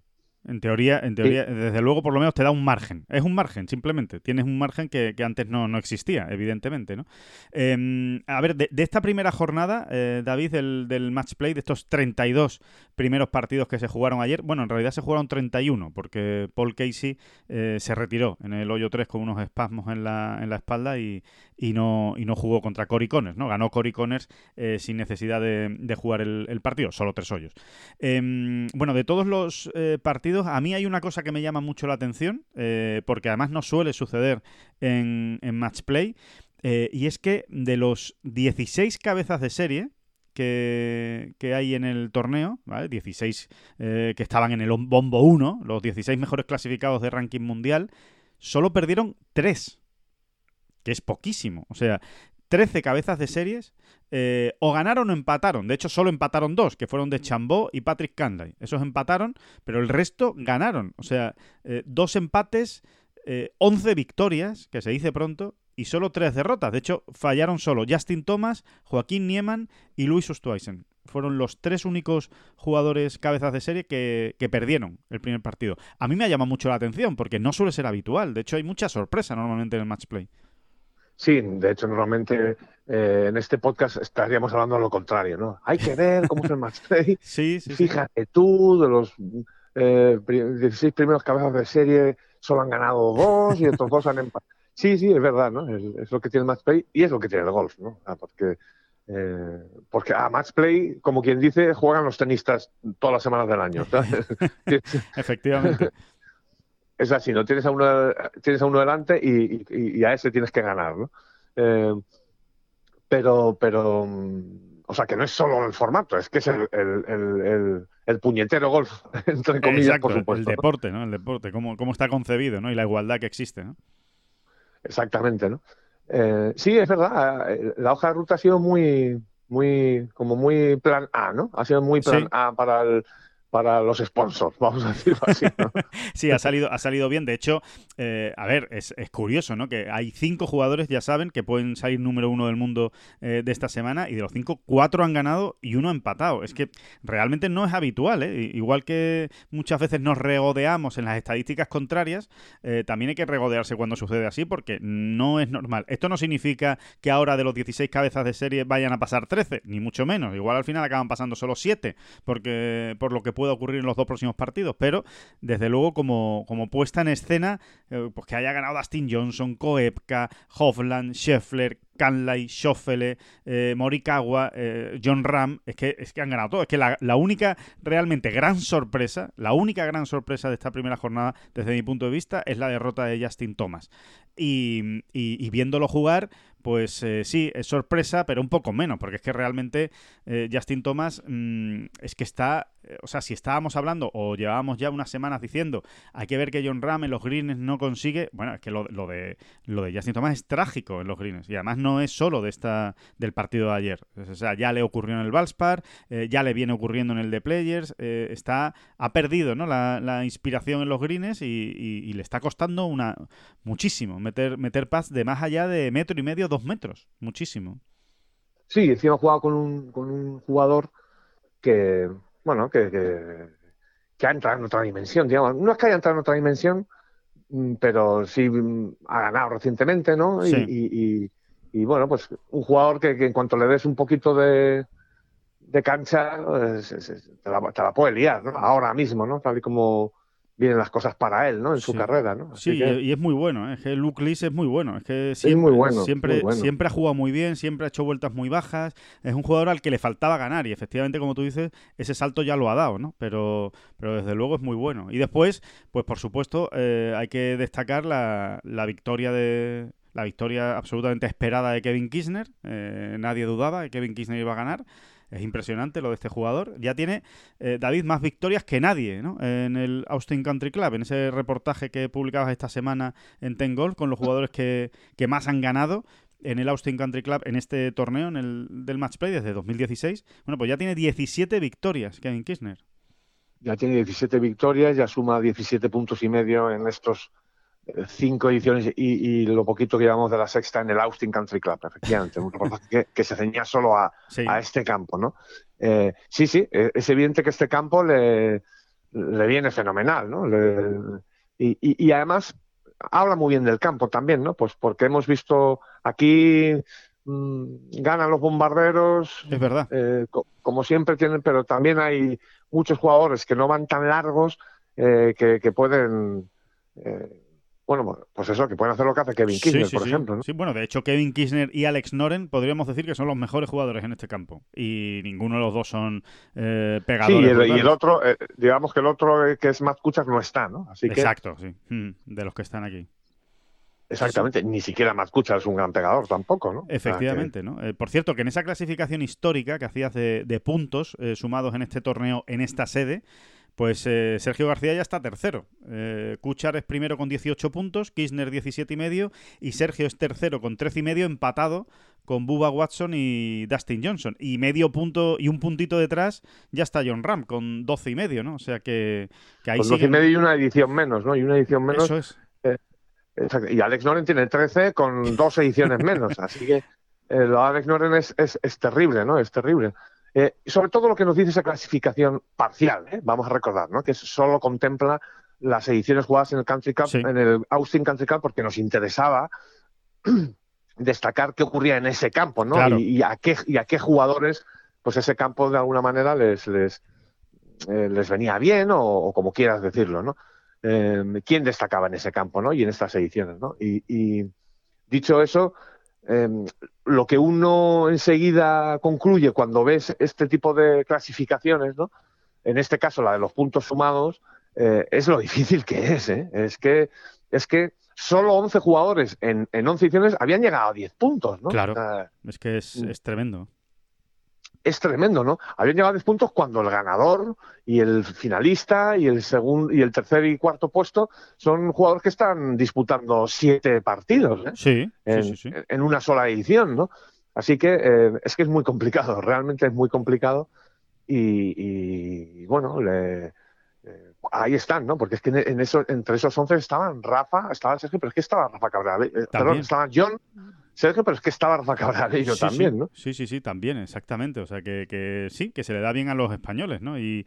en teoría, en teoría, desde luego, por lo menos te da un margen. Es un margen, simplemente. Tienes un margen que, antes no, existía, evidentemente, ¿no? Em, a ver, de, esta primera jornada, eh, David, del, del, match play, de estos 32 primeros partidos que se jugaron ayer, bueno, en realidad se jugaron 31, porque Paul Casey eh, se retiró en el hoyo 3 con unos espasmos en la, en la espalda y, no, y no jugó contra Cory Connors, ¿no? Ganó Cory Connors eh, sin necesidad de, jugar el, el, partido, solo tres hoyos. Em, bueno, de todos los partidos a mí hay una cosa que me llama mucho la atención, eh, porque además no suele suceder en, Match Play, eh, y es que de los 16 cabezas de serie, que, hay en el torneo, ¿vale? 16 eh, que estaban en el bombo 1, los 16 mejores clasificados de ranking mundial, solo perdieron 3, que es poquísimo. O sea, 13 cabezas de series eh, o ganaron o empataron. De hecho, solo empataron dos, que fueron de Chambó y Patrick Canlay. Esos empataron, pero el resto ganaron. O sea, eh, dos empates, 11 eh, victorias, que se dice pronto, y solo tres derrotas. De hecho, fallaron solo Justin Thomas, Joaquín Nieman y Luis Ostweisen. Fueron los tres únicos jugadores cabezas de serie que, que, perdieron el primer partido. A mí me ha llamado mucho la atención porque no suele ser habitual. De hecho, hay mucha sorpresa normalmente en el match play. Sí, de hecho, normalmente eh, en este podcast estaríamos hablando de lo contrario, ¿no? Hay que ver cómo es el match play. sí, sí, Fíjate tú, de los eh, 16 primeros cabezas de serie, solo han ganado dos y estos dos han empatado. Sí, sí, es verdad, ¿no? Es, lo que tiene el match play y es lo que tiene el golf, ¿no? Ah, porque, eh, porque a match play, como quien dice, juegan los tenistas todas las semanas del año. <laughs> <laughs> Efectivamente es así, ¿no? Tienes a uno, tienes a uno delante y, a ese tienes que ganar, ¿no? Eh, pero, pero, mm, o sea, que no es solo el formato, es que es el, puñetero golf, <laughs> entre comillas, por supuesto. El deporte, ¿no? El deporte, cómo, cómo está concebido, ¿no? Y la igualdad que existe, ¿no? Exactamente, ¿no? Eh, sí, es verdad, eh, la hoja de ruta ha sido muy, muy, como muy plan A, ¿no? Ha sido muy plan A para el para los sponsors, vamos a decirlo así. <laughs> sí, ha salido, ha salido bien. De hecho, eh, a ver, es, curioso, ¿no? Que hay cinco jugadores, ya saben, que pueden salir número uno del mundo eh, de esta semana y de los cinco, cuatro han ganado y uno ha empatado. Es que realmente no es habitual, ¿eh? Igual que muchas veces nos regodeamos en las estadísticas contrarias, eh, también hay que regodearse cuando sucede así porque no es normal. Esto no significa que ahora de los 16 cabezas de serie vayan a pasar 13, ni mucho menos. Igual al final acaban pasando solo 7, porque por lo que pueda ocurrir en los dos próximos partidos, pero desde luego como, como puesta en escena, eh, pues que haya ganado Dustin Johnson, Koepka, Hovland, Scheffler, Canlay, Schoffele, eh, Morikawa, eh, John Ram, es que, es que han ganado todo. Es que la, única realmente gran sorpresa, la única gran sorpresa de esta primera jornada, desde mi punto de vista, es la derrota de Justin Thomas. y viéndolo jugar, pues eh, sí, es sorpresa, pero un poco menos, porque es que realmente eh, Justin Thomas mm, es que está, o sea, si estábamos hablando o llevábamos ya unas semanas diciendo, hay que ver que John Ram en los greens no consigue, bueno, es que lo, de, lo de Justin Thomas es trágico en los greens y además no es solo de esta del partido de ayer, o sea, ya le ocurrió en el Valspar, ya le viene ocurriendo en el de Players, está, ha perdido ¿no? la, inspiración en los greens y, le está costando una muchísimo meter, meter paz de más allá de metro y medio dos metros, muchísimo. Sí, encima jugado con un, con un jugador que, bueno, que, que, ha entrado en otra dimensión, digamos. No es que haya entrado en otra dimensión, mm, pero sí mm, ha ganado recientemente, ¿no? Y, y, bueno, pues un jugador que, en cuanto le des un poquito de, de cancha, pues, te, la, te, la, puede liar, ¿no? Ahora mismo, ¿no? Tal y como vienen las cosas para él, ¿no? En su carrera, ¿no? sí, y es muy bueno, ¿eh? es que Luke Lees es muy bueno, es que siempre, bueno, siempre, siempre ha jugado muy bien, siempre ha hecho vueltas muy bajas, es un jugador al que le faltaba ganar y efectivamente, como tú dices, ese salto ya lo ha dado, ¿no? Pero, pero desde luego es muy bueno. Y después, pues por supuesto, eh, hay que destacar la, la victoria de, la victoria absolutamente esperada de Kevin Kisner. Eh, nadie dudaba que Kevin Kisner iba a ganar. Es impresionante lo de este jugador. Ya tiene eh, David más victorias que nadie ¿no? en el Austin Country Club, en ese reportaje que publicabas esta semana en Ten Golf con los jugadores que, más han ganado en el Austin Country Club en este torneo en el, del Match Play desde 2016. Bueno, pues ya tiene 17 victorias Kevin Kirchner. Ya tiene 17 victorias, ya suma 17 puntos y medio en estos cinco ediciones y, lo poquito que llevamos de la sexta en el Austin Country Club, efectivamente, un reportaje que, se ceñía solo a, este campo, ¿no? Eh, sí, sí, eh, es evidente que este campo le, le viene fenomenal, ¿no? y, además habla muy bien del campo también, ¿no? Pues porque hemos visto aquí mm, ganan los bombarderos, es verdad, eh, como siempre tienen, pero también hay muchos jugadores que no van tan largos que, que, pueden bueno, pues eso, que pueden hacer lo que hace Kevin Kirchner, por ejemplo. ¿no? Sí, bueno, de hecho, Kevin Kirchner y Alex Noren podríamos decir que son los mejores jugadores en este campo. Y ninguno de los dos son eh, pegadores. Sí, y el, otro, eh, digamos que el otro eh, que es Matt Kuchar no está, ¿no? Así Exacto, sí. Mm, de los que están aquí. Exactamente, ni siquiera Matt Kuchar es un gran pegador tampoco, ¿no? Efectivamente, ¿no? por cierto, que en esa clasificación histórica que hacías de, de puntos sumados en este torneo, en esta sede, pues eh, Sergio García ya está tercero. Eh, Kuchar es primero con 18 puntos, Kirchner 17 y medio y Sergio es tercero con 13 y medio empatado con Bubba Watson y Dustin Johnson. Y medio punto y un puntito detrás ya está John Ram con 12 y medio, ¿no? O sea que, que ahí con 12 y medio y una edición menos, ¿no? Y una edición menos. Eso es. Eh, y Alex Noren tiene 13 con dos ediciones menos. Así que lo de Alex Noren es, es, es terrible, ¿no? Es terrible. Eh, sobre todo lo que nos dice esa clasificación parcial, ¿eh? vamos a recordar, ¿no? que solo contempla las ediciones jugadas en el Country Cup, en el Austin Country Cup, porque nos interesaba <clears throat> destacar qué ocurría en ese campo, ¿no? Y, a qué, y a qué jugadores, pues ese campo de alguna manera les, les, eh, les venía bien o, como quieras decirlo, ¿no? ¿Quién destacaba en ese campo, ¿no? Y en estas ediciones, ¿no? y dicho eso, Em, lo que uno enseguida concluye cuando ves este tipo de clasificaciones, ¿no? en este caso la de los puntos sumados, eh, es lo <laughs> difícil que es. ¿eh? Es que es que solo 11 jugadores en, en 11 ediciones habían llegado a 10 puntos. ¿no? Claro, es que es, mm. es tremendo es tremendo, ¿no? Habían llegado a 10 puntos cuando el ganador y el finalista y el segundo y el tercer y cuarto puesto son jugadores que están disputando siete partidos ¿eh? sí, en, sí, en, una sola edición, ¿no? Así que eh, es que es muy complicado, <laughs> realmente es muy complicado y, bueno, eh, ahí están, ¿no? Porque es que en eso, entre esos 11 estaban Rafa, estaba Sergio, pero es que estaba Rafa Cabral, perdón, estaban John, Sergio, pero es que estaba Rafa Cabral también, ¿no? Sí, sí, sí, también, exactamente. O sea, que, sí, que se le da bien a los españoles, ¿no? Y,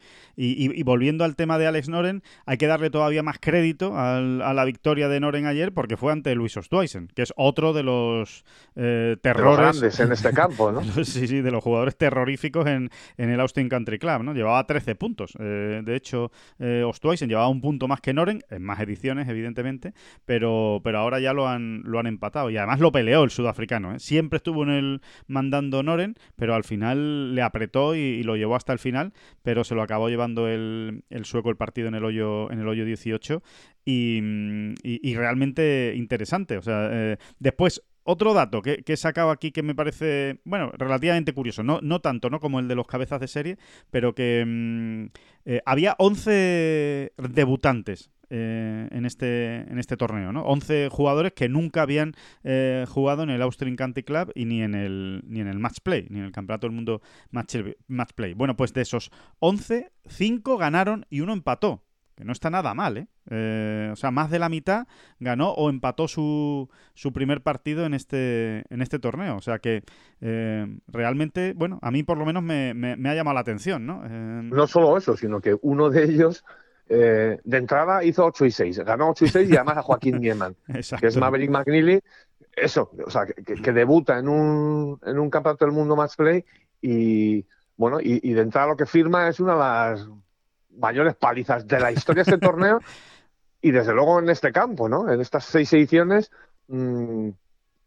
volviendo al tema de Alex Noren, hay que darle todavía más crédito a la victoria de Noren ayer porque fue ante Luis Ostweisen, que es otro de los eh, terrores... grandes en este campo, ¿no? <laughs> sí, sí, de los jugadores terroríficos en, el Austin Country Club, ¿no? Llevaba 13 puntos. Eh, de hecho, eh, llevaba un punto más que Noren, en más ediciones, evidentemente, pero, pero ahora ya lo han, lo han empatado. Y además lo peleó el sudafricano. ¿eh? Siempre estuvo en el mandando Noren, pero al final le apretó y, lo llevó hasta el final, pero se lo acabó llevando el, sueco el partido en el hoyo, en el hoyo 18 y, realmente interesante. O sea, eh, después otro dato que, que, he sacado aquí que me parece, bueno, relativamente curioso, no, no tanto ¿no? como el de los cabezas de serie, pero que mm, eh, había 11 debutantes eh, en, este, en este torneo, ¿no? 11 jugadores que nunca habían eh, jugado en el Austrian County Club y ni en el, ni en el Match Play, ni en el Campeonato del Mundo Match, match Play. Bueno, pues de esos 11, 5 ganaron y uno empató que no está nada mal, ¿eh? ¿eh? O sea, más de la mitad ganó o empató su, su primer partido en este, en este torneo. O sea que realmente, bueno, a mí por lo menos me, me, ha llamado la atención, ¿no? no solo eso, sino que uno de ellos eh, de entrada hizo 8 y 6, ganó 8 y 6 y además a Joaquín Nieman, <laughs> que es Maverick McNeely, eso, o sea, que, debuta en un, en un campeonato del mundo match play y bueno, y, de entrada lo que firma es una de las mayores palizas de la historia de este torneo. <laughs> Y desde luego en este campo, ¿no? En estas seis ediciones, mmm,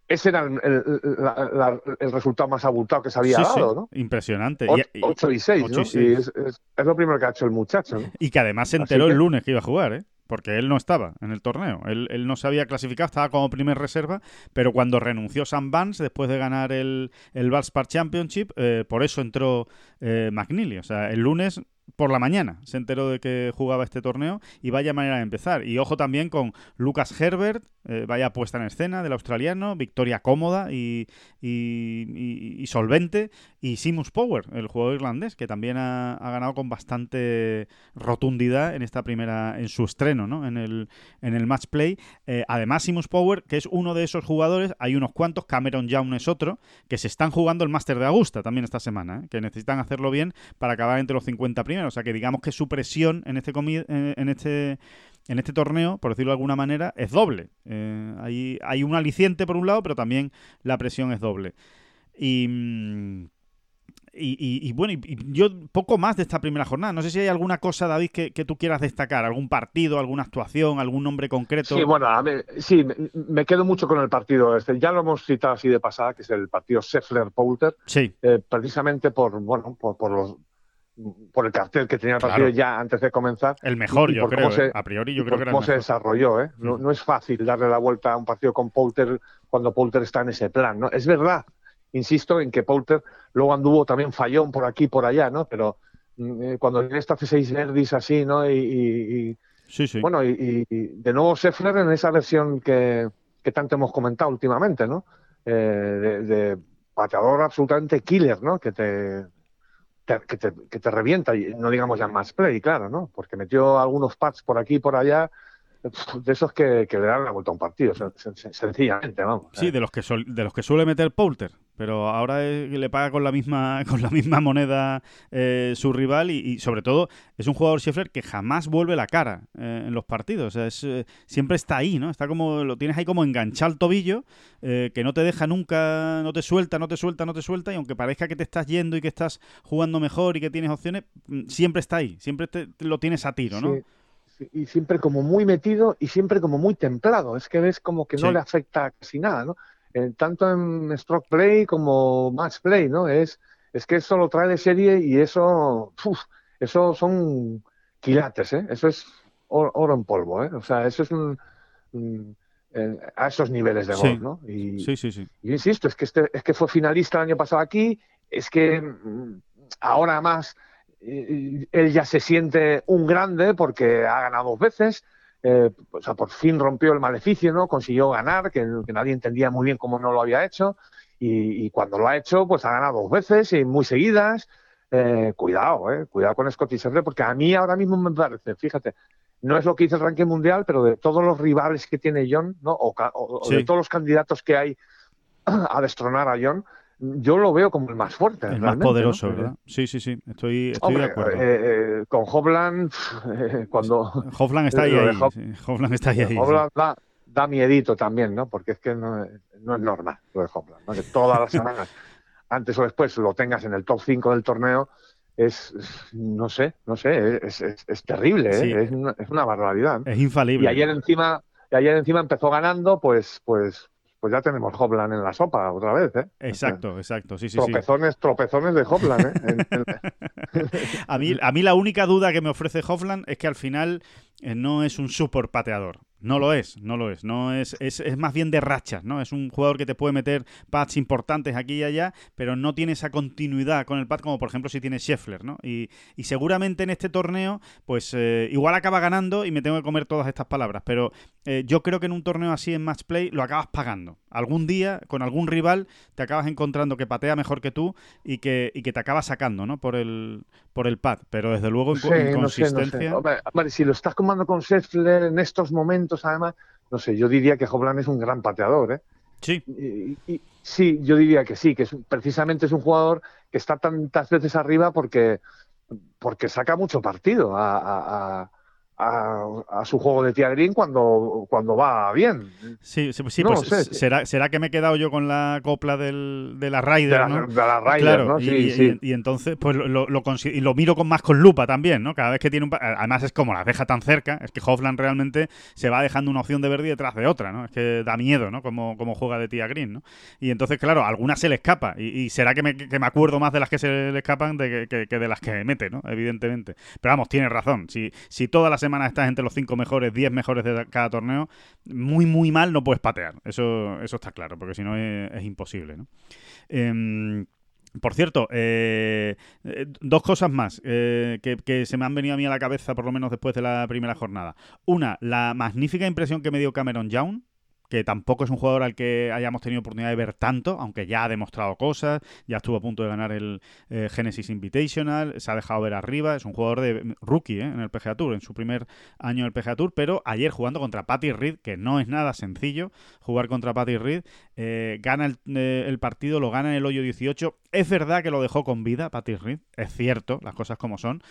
ese era el, resultado más abultado que se había dado, ¿no? Impresionante. 8 y 6, ¿no? es, lo primero que ha hecho el muchacho. Y que además se enteró el lunes que iba a jugar, ¿eh? Porque él no estaba en el torneo. Él, no se había clasificado, estaba como primer reserva, pero cuando renunció Sam Vance después de ganar el, el Valspar Championship, eh, por eso entró eh, McNeely. O sea, el lunes por la mañana se enteró de que jugaba este torneo y vaya manera de empezar. Y ojo también con Lucas Herbert, eh, vaya puesta en escena del australiano, victoria cómoda y, y, solvente. Y Simus Power, el jugador irlandés, que también ha, ganado con bastante rotundidad en esta primera, en su estreno, ¿no? En el, en el match play. Eh, además, Simus Power, que es uno de esos jugadores, hay unos cuantos, Cameron Young es otro, que se están jugando el Master de Augusta también esta semana, ¿eh? que necesitan hacerlo bien para acabar entre los 50 primeros. O sea que digamos que su presión en este, en este en este torneo, por decirlo de alguna manera, es doble. Eh, hay, hay, un aliciente por un lado, pero también la presión es doble. Y, mm, y, bueno, y, yo poco más de esta primera jornada. No sé si hay alguna cosa, David, que, tú quieras destacar, algún partido, alguna actuación, algún nombre concreto. Sí, bueno, sí, me, quedo mucho con el partido este. Ya lo hemos citado así de pasada, que es el partido Seffler-Poulter. Sí. Eh, precisamente por, bueno, por los por el cartel que tenía el partido ya antes de comenzar. El mejor, yo creo. ¿eh? a priori, yo creo que era cómo se desarrolló, ¿eh? No, no, es fácil darle la vuelta a un partido con Poulter cuando Poulter está en ese plan, ¿no? Es verdad, insisto en que Poulter luego anduvo también fallón por aquí y por allá, ¿no? Pero mm, eh, cuando esta hace seis verdis así, ¿no? Y, sí, sí. bueno, y, de nuevo Seffler en esa versión que, que tanto hemos comentado últimamente, ¿no? Eh, de, de pateador absolutamente killer, ¿no? Que te que, te, que te revienta, no digamos ya más play, claro, ¿no? Porque metió algunos pads por aquí y por allá de esos que, le dan la vuelta a un partido, sencillamente, vamos. Sí, de los que de los que suele meter Poulter, pero ahora le paga con la misma <laughs> con la misma moneda eh, su rival y, sobre todo es un jugador Scheffler que jamás vuelve la cara eh, en los partidos, es, eh, siempre está ahí, ¿no? Está como lo tienes ahí como enganchado al tobillo, que no te deja nunca, no te suelta, no te suelta, no te suelta y aunque parezca que te estás yendo y que estás jugando mejor y que tienes opciones, mm, siempre está ahí, siempre te, lo tienes a tiro, ¿no? y siempre como muy metido y siempre como muy templado. Es que ves como que no le afecta casi nada, ¿no? Eh, tanto en stroke play como match play, ¿no? Es, es que eso lo trae de serie y eso, eso son quilates, ¿eh? Eso es oro, en polvo, ¿eh? O sea, eso es un, a esos niveles de gol, ¿no? Y, sí, sí, sí. Y insisto, es que, este, es que fue finalista el año pasado aquí, es que mm, ahora más él ya se siente un grande porque ha ganado dos veces, eh, o sea, por fin rompió el maleficio, ¿no? Consiguió ganar, que, nadie entendía muy bien cómo no lo había hecho, y, cuando lo ha hecho, pues ha ganado dos veces y muy seguidas. Eh, cuidado, eh, cuidado con Scotty Scheffler, porque a mí ahora mismo me parece, fíjate, no es lo que dice el ranking mundial, pero de todos los rivales que tiene John, ¿no? O, de todos los candidatos que hay <clears throat> a destronar a John, yo lo veo como el más fuerte. El más poderoso, ¿verdad? Sí, sí, sí, estoy, estoy de acuerdo. Eh, con Hofland, <laughs> cuando... <laughs> Hofland <laughs> está ahí, ahí. Hofland está ahí. ahí Hofland da, da, miedito también, ¿no? Porque es que no, no es normal lo de. Que todas las semanas, antes o después, lo tengas en el top 5 del torneo, es, no sé, no sé, es, es, terrible, ¿eh? es, una, es, una, barbaridad. Es infalible. Y ayer encima, y ayer encima empezó ganando, pues, pues, pues ya tenemos Hopland en la sopa otra vez, ¿eh? Exacto, exacto, sí, sí, tropezones, Tropezones de Hopland, ¿eh? <laughs> a, mí, a mí la única duda que me ofrece Hopland es que al final eh, no es un super pateador. No lo es, no lo es. No es, es, es, más bien de rachas, ¿no? Es un jugador que te puede meter pads importantes aquí y allá, pero no tiene esa continuidad con el pad como por ejemplo si tiene Scheffler, ¿no? Y, y seguramente en este torneo, pues eh, igual acaba ganando y me tengo que comer todas estas palabras, pero eh, yo creo que en un torneo así en match play lo acabas pagando. Algún día, con algún rival, te acabas encontrando que patea mejor que tú y que, y que te acaba sacando, ¿no? Por el, por el pad, pero desde luego en, consistencia... si lo estás comando con Scheffler en estos momentos además, no sé, yo diría que Hoblan es un gran pateador, ¿eh? Sí. Y, sí, yo diría que sí, que es, precisamente es un jugador que está tantas veces arriba porque, porque saca mucho partido a, a, su juego de Tia Green cuando, cuando va bien. Sí, sí, sí pues será, será que me he quedado yo con la copla del, de la Ryder, de la, De la Ryder, ¿no? Sí, y, sí. Y, entonces pues lo, lo, y lo miro con más con lupa también, ¿no? Cada vez que tiene un... Además es como la deja tan cerca, es que Hoffland realmente se va dejando una opción de verde detrás de otra, ¿no? Es que da miedo, ¿no? Como, como juega de Tia Green, ¿no? Y entonces, claro, algunas se le escapa y, será que me, que me, acuerdo más de las que se le escapan de que, que, de las que mete, ¿no? Evidentemente. Pero vamos, tiene razón. Si, si toda la semana estás entre los cinco mejores, 10 mejores de cada torneo, muy, muy mal no puedes patear. Eso, eso está claro, porque si no es, imposible. Em, por cierto, eh, eh, dos cosas más eh, que, que, se me han venido a mí a la cabeza, por lo menos después de la primera jornada. Una, la magnífica impresión que me dio Cameron Young, que tampoco es un jugador al que hayamos tenido oportunidad de ver tanto, aunque ya ha demostrado cosas, ya estuvo a punto de ganar el eh, Genesis Invitational, se ha dejado ver arriba, es un jugador de rookie eh, en el PGA Tour, en su primer año en el PGA Tour, pero ayer jugando contra Patty Reed, que no es nada sencillo jugar contra Patty Reed, eh, gana el, partido, lo gana en el hoyo 18, es verdad que lo dejó con vida Patty Reed, es cierto, las cosas como son,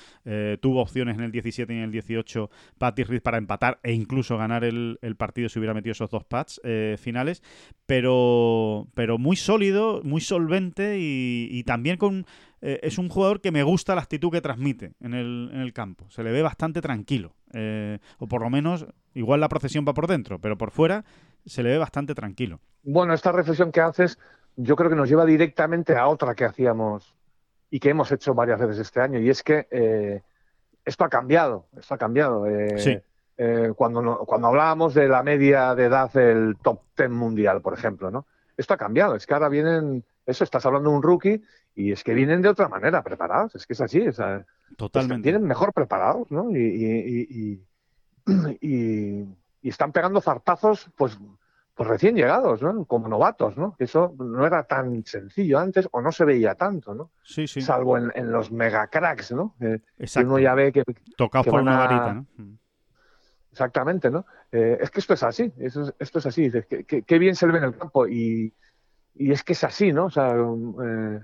tuvo opciones en el 17 y en el 18 Patty Reed para empatar e incluso ganar el, el partido si hubiera metido esos dos pads eh, finales, pero, pero muy sólido, muy solvente y, también con... Eh, es un jugador que me gusta la actitud que transmite en el, en el campo. Se le ve bastante tranquilo. Eh, o por lo menos, igual la procesión va por dentro, pero por fuera se le ve bastante tranquilo. Bueno, esta reflexión que haces yo creo que nos lleva directamente a otra que hacíamos y que hemos hecho varias veces este año, y es que esto ha cambiado, esto ha cambiado. sí eh, cuando, cuando hablábamos de la media de edad del top 10 mundial, por ejemplo, ¿no? Esto ha cambiado, es que ahora vienen, eso, estás hablando de un rookie y es que vienen de otra manera preparados, es que es así, Totalmente. vienen mejor preparados, ¿no? Y, y, están pegando zarpazos, pues, pues recién llegados, ¿no? Como novatos, ¿no? Eso no era tan sencillo antes o no se veía tanto, ¿no? Sí, sí. Salvo en, en los megacracks, ¿no? Exacto. uno ya ve que... Tocados por una varita, ¿no? Mm. Exactamente, ¿no? Eh, es que esto es así, esto es así, dices, qué bien se le ve en el campo y, y, es que es así, ¿no? O sea, eh,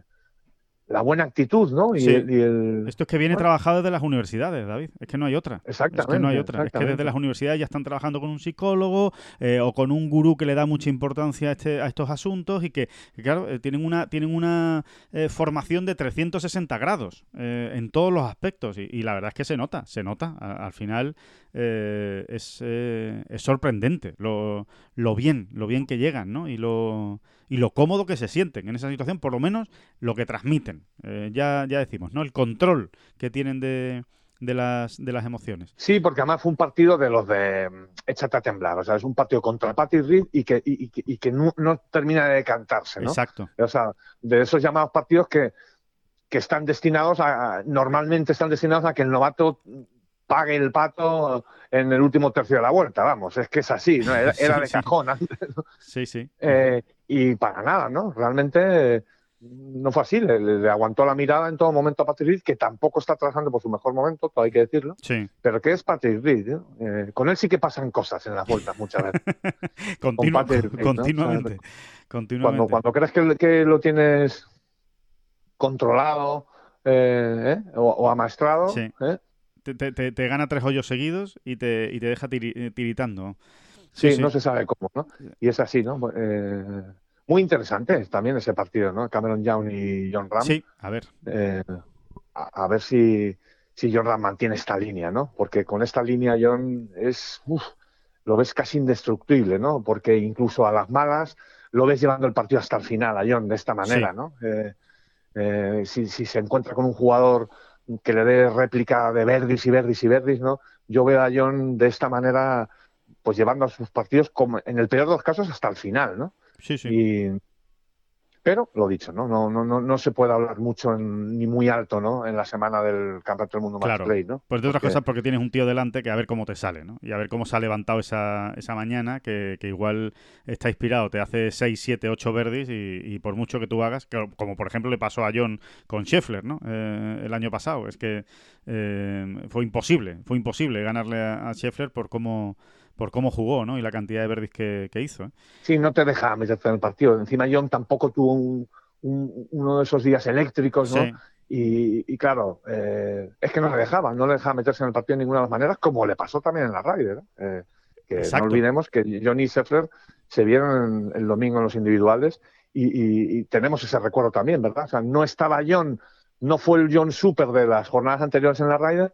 la buena actitud, ¿no? Y, el, Esto es que viene trabajado desde las universidades, David. Es que no hay otra. Exactamente. Es que no hay otra. Es que desde las universidades ya están trabajando con un psicólogo eh, o con un gurú que le da mucha importancia a, este, a estos asuntos y que, claro, eh, tienen una, tienen una eh, formación de 360 grados en todos los aspectos. Y, la verdad es que se nota, se nota. al final es, es, sorprendente lo, lo bien, lo bien que llegan, ¿no? Y lo y lo cómodo que se sienten en esa situación, por lo menos lo que transmiten. Eh, ya, ya decimos, ¿no? El control que tienen de, de las, de las emociones. Sí, porque además fue un partido de los de mm, échate a temblar, o sea, es un partido contra Patty Reed y que, y, y que no, termina de decantarse, ¿no? Exacto. O sea, de esos llamados partidos que, que están destinados a, normalmente están destinados a que el novato pague el pato en el último tercio de la vuelta, vamos, es que es así, ¿no? Era, <laughs> de cajón antes. Sí, sí. Eh, y para nada, ¿no? Realmente no fue así, le, aguantó la mirada en todo momento a Patrick Reed, que tampoco está trabajando por su mejor momento, todo hay que decirlo. Sí. Pero que es Patrick Reed, eh, con él sí que pasan cosas en las vueltas muchas veces. <laughs> continuamente. Cuando, cuando crees que, que lo tienes controlado eh, ¿eh? o, amaestrado, ¿eh? Te, gana tres hoyos seguidos y te, y te deja tiritando. Sí, no se sabe cómo, ¿no? Y es así, ¿no? muy interesante también ese partido, ¿no? Cameron Young y John Ram. Sí, a ver. A, ver si, si John Ram mantiene esta línea, ¿no? Porque con esta línea John es, lo ves casi indestructible, ¿no? Porque incluso a las malas lo ves llevando el partido hasta el final a John de esta manera, ¿no? Eh, si, se encuentra con un jugador que le dé réplica de Verdis y Verdis y Verdis, ¿no? Yo veo a John de esta manera, pues llevando a sus partidos, como en el peor de los casos, hasta el final, ¿no? Sí, sí. Pero, lo dicho, ¿no? No, no, no, no se puede hablar mucho ni muy alto, ¿no? En la semana del Campeonato del Mundo claro. Play, ¿no? Pues de otras cosas porque tienes un tío delante que a ver cómo te sale, ¿no? Y a ver cómo se ha levantado esa, esa mañana, que, igual está inspirado, te hace 6, 7, 8 verdis y, por mucho que tú hagas, como por ejemplo le pasó a John con Scheffler, ¿no? Eh, el año pasado. Es que eh, fue imposible, fue imposible ganarle a, a Scheffler por cómo por cómo jugó, ¿no? Y la cantidad de verdis que, hizo. ¿eh? Sí, no te deja meterte en el partido. Encima John tampoco tuvo uno de esos días eléctricos, ¿no? Y, claro, eh, es que no le dejaba, no le dejaba meterse en el partido de ninguna de las maneras, como le pasó también en la Ryder. ¿eh? que no olvidemos que John y Seffler se vieron el domingo en los individuales y, tenemos ese recuerdo también, ¿verdad? O sea, no estaba John, no fue el John Super de las jornadas anteriores en la Ryder,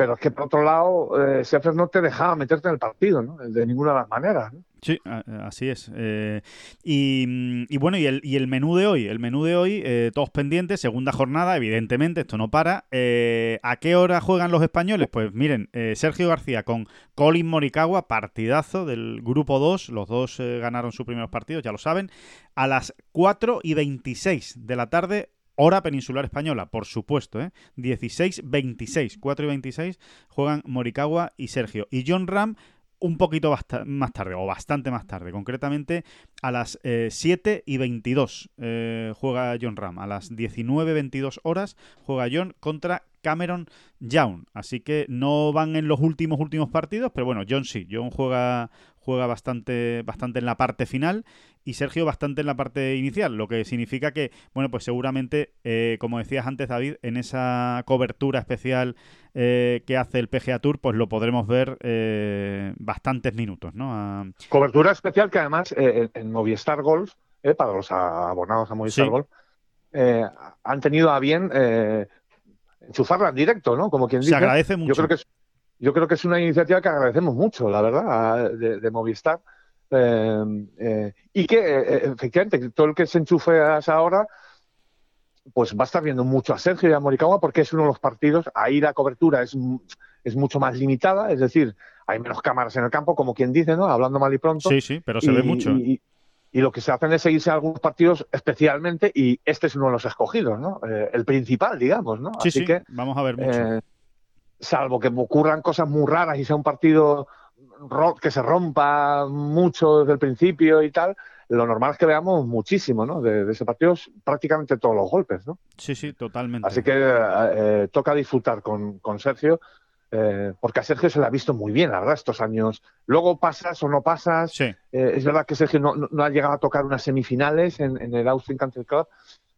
pero es que por otro lado, eh, no te dejaba meterte en el partido, ¿no? De ninguna de las maneras. Sí, así es. Eh, y, bueno, y el, menú de hoy, el menú de hoy, eh, todos pendientes, segunda jornada, evidentemente, esto no para. Eh, ¿A qué hora juegan los españoles? Pues miren, Sergio García con Colin Morikawa, partidazo del grupo 2, los dos ganaron sus primeros partidos, ya lo saben, a las 4 y 26 de la tarde, Hora peninsular española, por supuesto, ¿eh? 16-26, 4 y 26 juegan Morikawa y Sergio. Y John Ram un poquito más tarde, o bastante más tarde, concretamente a las 7 eh, y 22 eh, juega John Ram, a las 19-22 horas juega John contra Cameron Young, así que no van en los últimos últimos partidos, pero bueno, John sí, John juega, juega bastante, bastante en la parte final y Sergio bastante en la parte inicial, lo que significa que, bueno, pues seguramente, eh, como decías antes, David, en esa cobertura especial eh, que hace el PGA Tour, pues lo podremos ver eh, bastantes minutos, ¿no? Cobertura especial que además en Movistar Golf, para los abonados a Movistar Golf, han tenido a bien enchufarla en directo, ¿no? Como quien dice. Se agradece mucho. Yo creo que es, yo creo que es una iniciativa que agradecemos mucho, la verdad, de, Movistar. Eh, eh, y que eh, efectivamente todo el que se enchufe a esa hora pues va a estar viendo mucho a Sergio y a Morikawa porque es uno de los partidos, ahí la cobertura es, es mucho más limitada, es decir, hay menos cámaras en el campo, como quien dice, ¿no? Hablando mal y pronto. Sí, sí, pero se ve mucho. Y, lo que se hacen es seguirse a algunos partidos especialmente y este es uno de los escogidos, ¿no? el principal, digamos, ¿no? Sí, Así sí, que, vamos a ver mucho salvo que ocurran cosas muy raras y sea un partido que se rompa mucho desde el principio y tal, lo normal es que veamos muchísimo, ¿no? De, ese partido prácticamente todos los golpes, ¿no? Sí, sí, totalmente. Así que eh, toca disfrutar con, Sergio, eh, porque a Sergio se le ha visto muy bien, la verdad, estos años. Luego pasas o no pasas. Sí. Eh, es verdad que Sergio no, ha llegado a tocar unas semifinales en, en el Austin Country Club,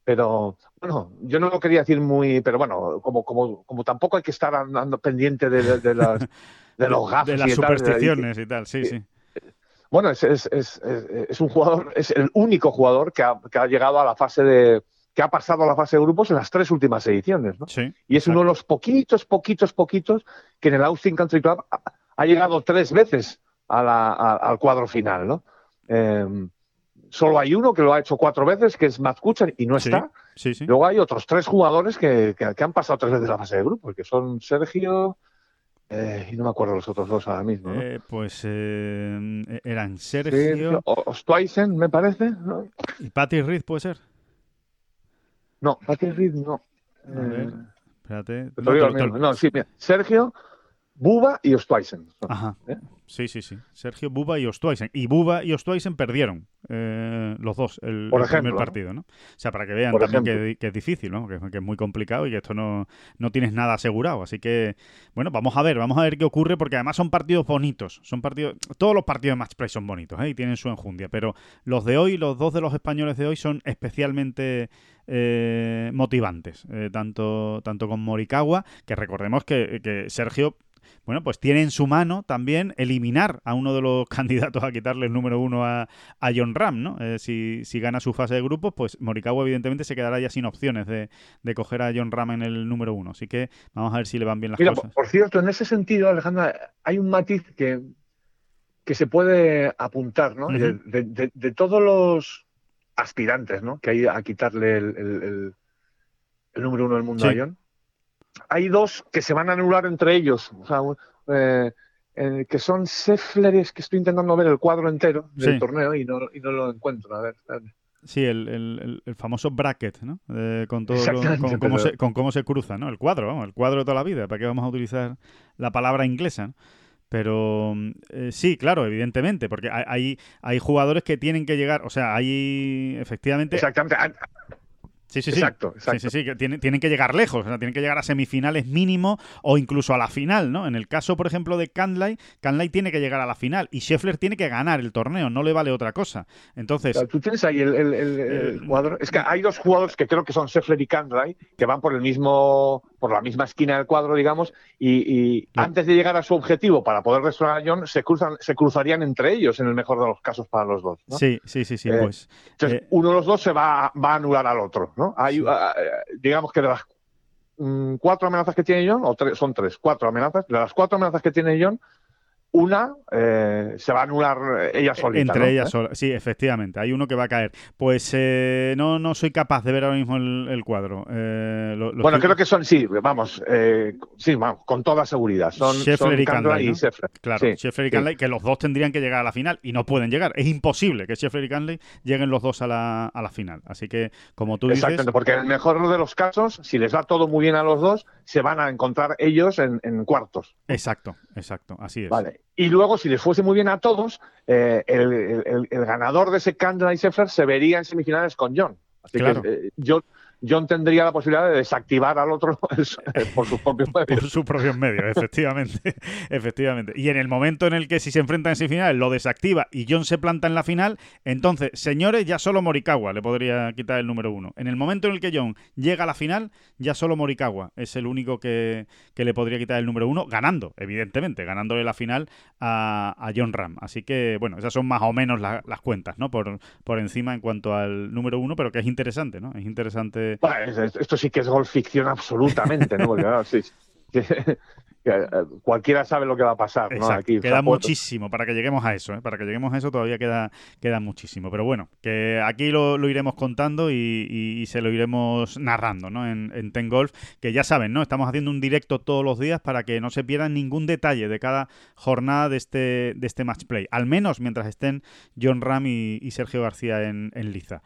pero bueno, yo no lo quería decir muy, pero bueno, como, como, como tampoco hay que estar andando pendiente de, de, <laughs> las, de los gafes. De las supersticiones y tal, sí, sí. Bueno, es, es, es, es, un jugador, es el único jugador que ha, que ha, llegado a la fase de. Que ha pasado a la fase de grupos en las tres últimas ediciones, ¿no? Sí, y es uno de los poquitos, poquitos, poquitos que en el Austin Country Club ha, llegado tres veces a la, al cuadro final, ¿no? Eh, solo hay uno que lo ha hecho cuatro veces, que es Matt Kuchar, y no está. Luego hay otros tres jugadores que, han pasado tres veces la fase de grupo, que son Sergio, eh, y no me acuerdo los otros dos ahora mismo. Eh, pues eh, eran Sergio. Ostweisen, me parece. ¿Y Patty Reed puede ser? No, Patty Reed no. A ver, espérate. No, sí, Sergio, Buba y Ostweisen. Ajá. Sí, sí, sí. Sergio Buba y Ostweisen. Y Buba y Ostweisen perdieron eh, los dos el, primer partido, ¿no? O sea, para que vean también que, es difícil, ¿no? Que, es muy complicado y que esto no, no tienes nada asegurado. Así que, bueno, vamos a ver, vamos a ver qué ocurre porque además son partidos bonitos. Son partidos, todos los partidos de match play son bonitos ¿eh? y tienen su enjundia, pero los de hoy, los dos de los españoles de hoy son especialmente eh, motivantes, eh, tanto, tanto con Morikawa, que recordemos que, que Sergio bueno, pues tiene en su mano también eliminar a uno de los <laughs> candidatos a quitarle el número uno a, John Ram, ¿no? Eh, si, gana su fase de grupos, pues Morikawa evidentemente se quedará ya sin opciones de, coger a John Ram en el número uno. Así que vamos a ver si le van bien las cosas. Por cierto, en ese sentido, Alejandra, hay un matiz que, que se puede apuntar, ¿no? de, todos los aspirantes, ¿no? Que hay a quitarle el, número uno del mundo a John hay dos que se van a anular entre ellos, o sea, eh, eh, que son Seffler, es que estoy intentando ver el cuadro entero del torneo y no, y no, lo encuentro. A ver, Sí, el, el, famoso bracket, ¿no? con todo con, cómo se, con, cómo se, cruza, ¿no? El cuadro, el cuadro de toda la vida. ¿Para qué vamos a utilizar la palabra inglesa? Pero eh, sí, claro, evidentemente, porque hay, hay jugadores que tienen que llegar, o sea, hay efectivamente... Exactamente. Sí, sí, sí. Exacto, exacto. Sí, sí, sí. tienen, tienen que llegar lejos, o sea, tienen que llegar a semifinales mínimo o incluso a la final, ¿no? En el caso, por ejemplo, de Canlay, Canlay tiene que llegar a la final y Scheffler tiene que ganar el torneo, no le vale otra cosa. Entonces. tú tienes ahí el, jugador. Es que hay dos jugadores que creo que son Scheffler y Canlay que van por el mismo, por la misma esquina del cuadro, digamos, y, antes de llegar a su objetivo para poder restaurar a John, se cruzan, se cruzarían entre ellos en el mejor de los casos para los dos. Sí, sí, sí, sí. Eh, pues. Entonces, eh, uno de los dos se va, va a anular al otro, ¿no? Hay, ah, eh, digamos que de las mm, cuatro amenazas que tiene John, o son tres, cuatro amenazas, de las cuatro amenazas que tiene John, una eh, se va a anular ella solita. Entre ellas solas, sí, efectivamente. Hay uno que va a caer. Pues eh, no, no soy capaz de ver ahora mismo el, cuadro. Eh, bueno, creo que son, sí, vamos, sí, vamos, con toda seguridad. Son Scheffler y Canley. Claro, Scheffler y Canley, que los dos tendrían que llegar a la final y no pueden llegar. Es imposible que Scheffler y Canley lleguen los dos a la, a la final. Así que, como tú dices. Exactamente, porque en el mejor de los casos, si les va todo muy bien a los dos, se van a encontrar ellos en, en cuartos. Exacto, exacto, así es. Vale. Y luego, si les fuese muy bien a todos, eh, el, ganador de ese Candela y Sheffer se vería en semifinales con John. Así que eh, yo, John tendría la posibilidad de desactivar al otro <laughs> por sus propios medios. por sus propios medios, efectivamente. <laughs> efectivamente. Y en el momento en el que si se enfrentan en semifinales lo desactiva y John se planta en la final, entonces, señores, ya solo Morikawa le podría quitar el número uno. En el momento en el que John llega a la final, ya solo Morikawa es el único que, le podría quitar el número uno, ganando, evidentemente, ganándole la final a, John Ram. Así que, bueno, esas son más o menos las cuentas, ¿no? Por, por encima en cuanto al número uno, pero que es interesante, ¿no? Es interesante esto sí que es golf ficción absolutamente, ¿no? <laughs> Eh, cualquiera sabe lo que va a pasar. ¿no? Aquí, queda muchísimo para que lleguemos a eso. ¿eh? Para que lleguemos a eso todavía queda, queda muchísimo. Pero bueno, que aquí lo, iremos contando y, se lo iremos narrando ¿no? en, en Ten Golf. Que ya saben, ¿no? Estamos haciendo un directo todos los días para que no se pierdan ningún detalle de cada jornada de este, de este match play. Al menos mientras estén John Ram y, Sergio García en, en Liza.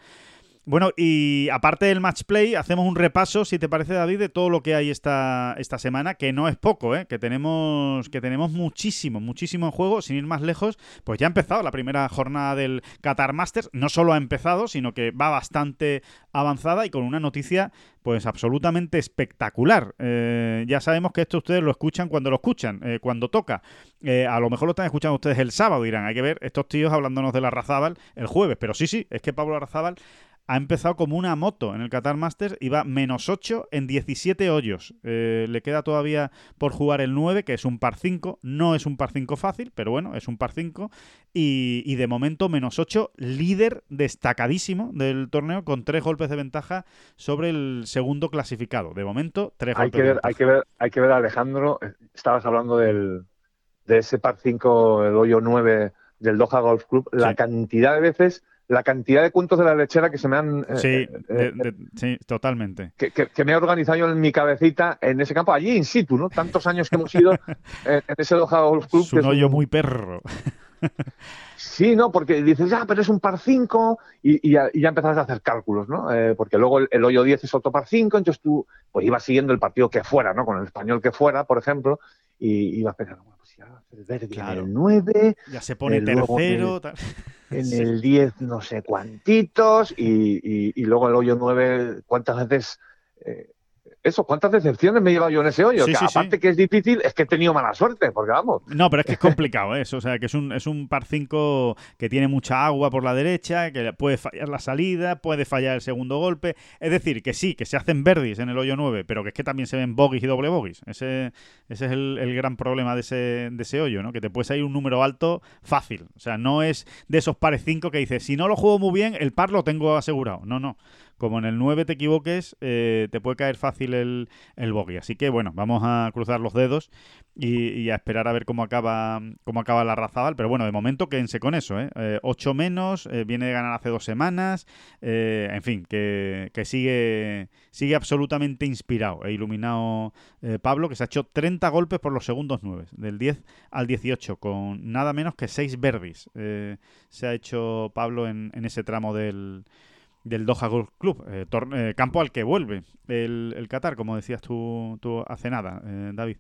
Bueno, y aparte del match play, hacemos un repaso, si te parece, David, de todo lo que hay esta, esta semana, que no es poco, ¿eh? que tenemos que tenemos muchísimo, muchísimo en juego, sin ir más lejos, pues ya ha empezado la primera jornada del Qatar Masters, no solo ha empezado, sino que va bastante avanzada y con una noticia pues absolutamente espectacular. Eh, ya sabemos que esto ustedes lo escuchan cuando lo escuchan, eh, cuando toca. Eh, a lo mejor lo están escuchando ustedes el sábado, dirán, hay que ver estos tíos hablándonos de la Razábal el jueves, pero sí, sí, es que Pablo Razábal ha empezado como una moto en el Qatar Masters y va menos 8 en 17 hoyos. Eh, le queda todavía por jugar el 9, que es un par 5. No es un par 5 fácil, pero bueno, es un par 5. Y, de momento menos 8, líder destacadísimo del torneo con tres golpes de ventaja sobre el segundo clasificado. De momento, tres hay golpes que ver, Hay que ver, hay que ver Alejandro, estabas hablando del, de ese par 5, el hoyo 9 del Doha Golf Club, la cantidad de veces la cantidad de cuentos de la lechera que se me han... Eh, sí, eh, eh, sí, totalmente. Que, me he organizado yo en mi cabecita en ese campo, allí in situ, ¿no? Tantos años que hemos ido <laughs> en, ese Doha Golf Club. Es un hoyo muy perro. <laughs> Sí, no, porque dices, ah, pero es un par 5 y, ya, y, empezabas a hacer cálculos, ¿no? porque luego el, hoyo 10 es otro par 5, entonces tú pues ibas siguiendo el partido que fuera, ¿no? Con el español que fuera, por ejemplo, y ibas pensando, bueno, pues ya el Verdi en el 9. Ya se pone tercero. <laughs> En el, 10 no sé cuantitos y, y, luego el hoyo 9, ¿cuántas veces eh, eso, ¿cuántas decepciones me he llevado yo en ese hoyo? que aparte que es difícil, es que he tenido mala suerte, porque vamos. No, pero es que es <laughs> complicado eso, o sea, que es un, es un par 5 que tiene mucha agua por la derecha, que puede fallar la salida, puede fallar el segundo golpe. Es decir, que sí, que se hacen verdis en el hoyo 9, pero que es que también se ven bogies y doble bogies. Ese, ese es el, gran problema de ese, de ese hoyo, ¿no? Que te puede salir un número alto fácil. O sea, no es de esos pares 5 que dices, si no lo juego muy bien, el par lo tengo asegurado. No, no como en el 9 te equivoques, eh, te puede caer fácil el, el bogey. Así que bueno, vamos a cruzar los dedos y, a esperar a ver cómo acaba cómo acaba la Razabal. Pero bueno, de momento quédense con eso. ¿eh? 8 eh, menos, eh, viene de ganar hace dos semanas. en fin, que, que, sigue, sigue absolutamente inspirado e iluminado Pablo, que se ha hecho 30 golpes por los segundos 9, del 10 al 18, con nada menos que 6 verdis. se ha hecho Pablo en, en ese tramo del del Doha Golf Club, eh, eh, campo al que vuelve el, Qatar, como decías tú, tú hace nada, eh, David.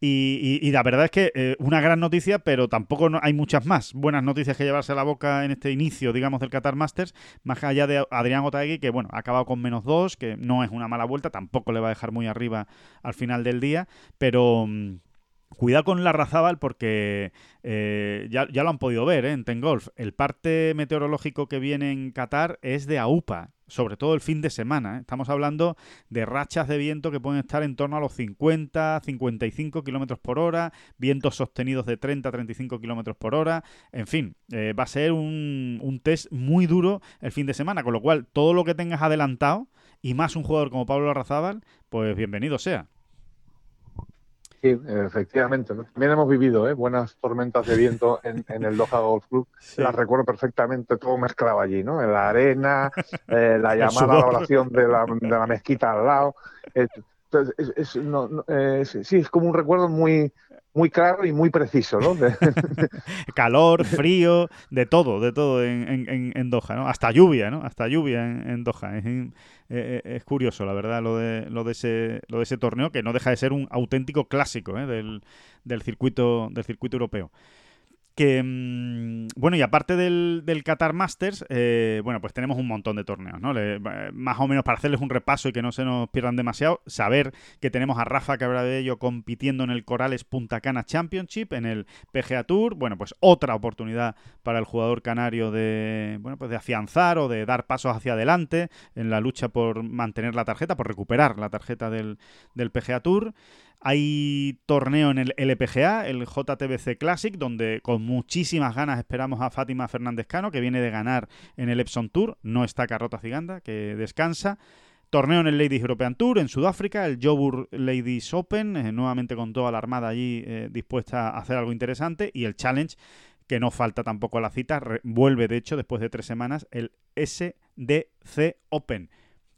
Y, la verdad es que una gran noticia, pero tampoco hay muchas más buenas noticias que llevarse a la boca en este inicio, digamos, del Qatar Masters, más allá de Adrián Otaegui, que bueno, ha acabado con menos dos, que no es una mala vuelta, tampoco le va a dejar muy arriba al final del día, pero mm, Cuidado con la Razábal porque eh, ya, lo han podido ver ¿eh? en Tengolf. El parte meteorológico que viene en Qatar es de AUPA, sobre todo el fin de semana. ¿eh? Estamos hablando de rachas de viento que pueden estar en torno a los 50, 55 kilómetros por hora, vientos sostenidos de 30, 35 kilómetros por hora. En fin, va a ser un, un test muy duro el fin de semana, con lo cual todo lo que tengas adelantado y más un jugador como Pablo Larrazábal, pues bienvenido sea. Sí, efectivamente. También hemos vivido ¿eh? buenas tormentas de viento en, el Doha Golf Club. <laughs> Las recuerdo perfectamente, todo mezclado allí, ¿no? En la arena, <laughs> eh, la llamada a la oración de la, de la mezquita al lado. Eh, sí, es como un recuerdo muy, muy claro y muy preciso, ¿no? <laughs> Calor, frío, de todo, de todo en, en, Doha, ¿no? Hasta lluvia, ¿no? Hasta lluvia en, Doha. Eh, eh, es, curioso, la verdad, lo de, lo, de ese, lo de ese torneo, que no deja de ser un auténtico clásico ¿eh? del, del, circuito, del circuito europeo que mm, bueno y aparte del, Qatar Masters eh, bueno pues tenemos un montón de torneos no eh, más o menos para hacerles un repaso y que no se nos pierdan demasiado saber que tenemos a Rafa ello compitiendo en el Corales Punta Cana Championship en el PGA Tour. Bueno pues otra oportunidad para el jugador canario de bueno pues de afianzar o de dar pasos hacia adelante en la lucha por mantener la tarjeta por recuperar la tarjeta del, del PGA Tour hay torneo en el LPGA, el JTBC Classic, donde con muchísimas ganas esperamos a Fátima Fernández Cano, que viene de ganar en el Epson Tour. No está Carrota Ciganda, que descansa. Torneo en el Ladies European Tour en Sudáfrica, el Jobur Ladies Open, eh, nuevamente con toda la armada allí eh, dispuesta a hacer algo interesante. Y el Challenge, que no falta tampoco a la cita, vuelve de hecho después de tres semanas, el SDC Open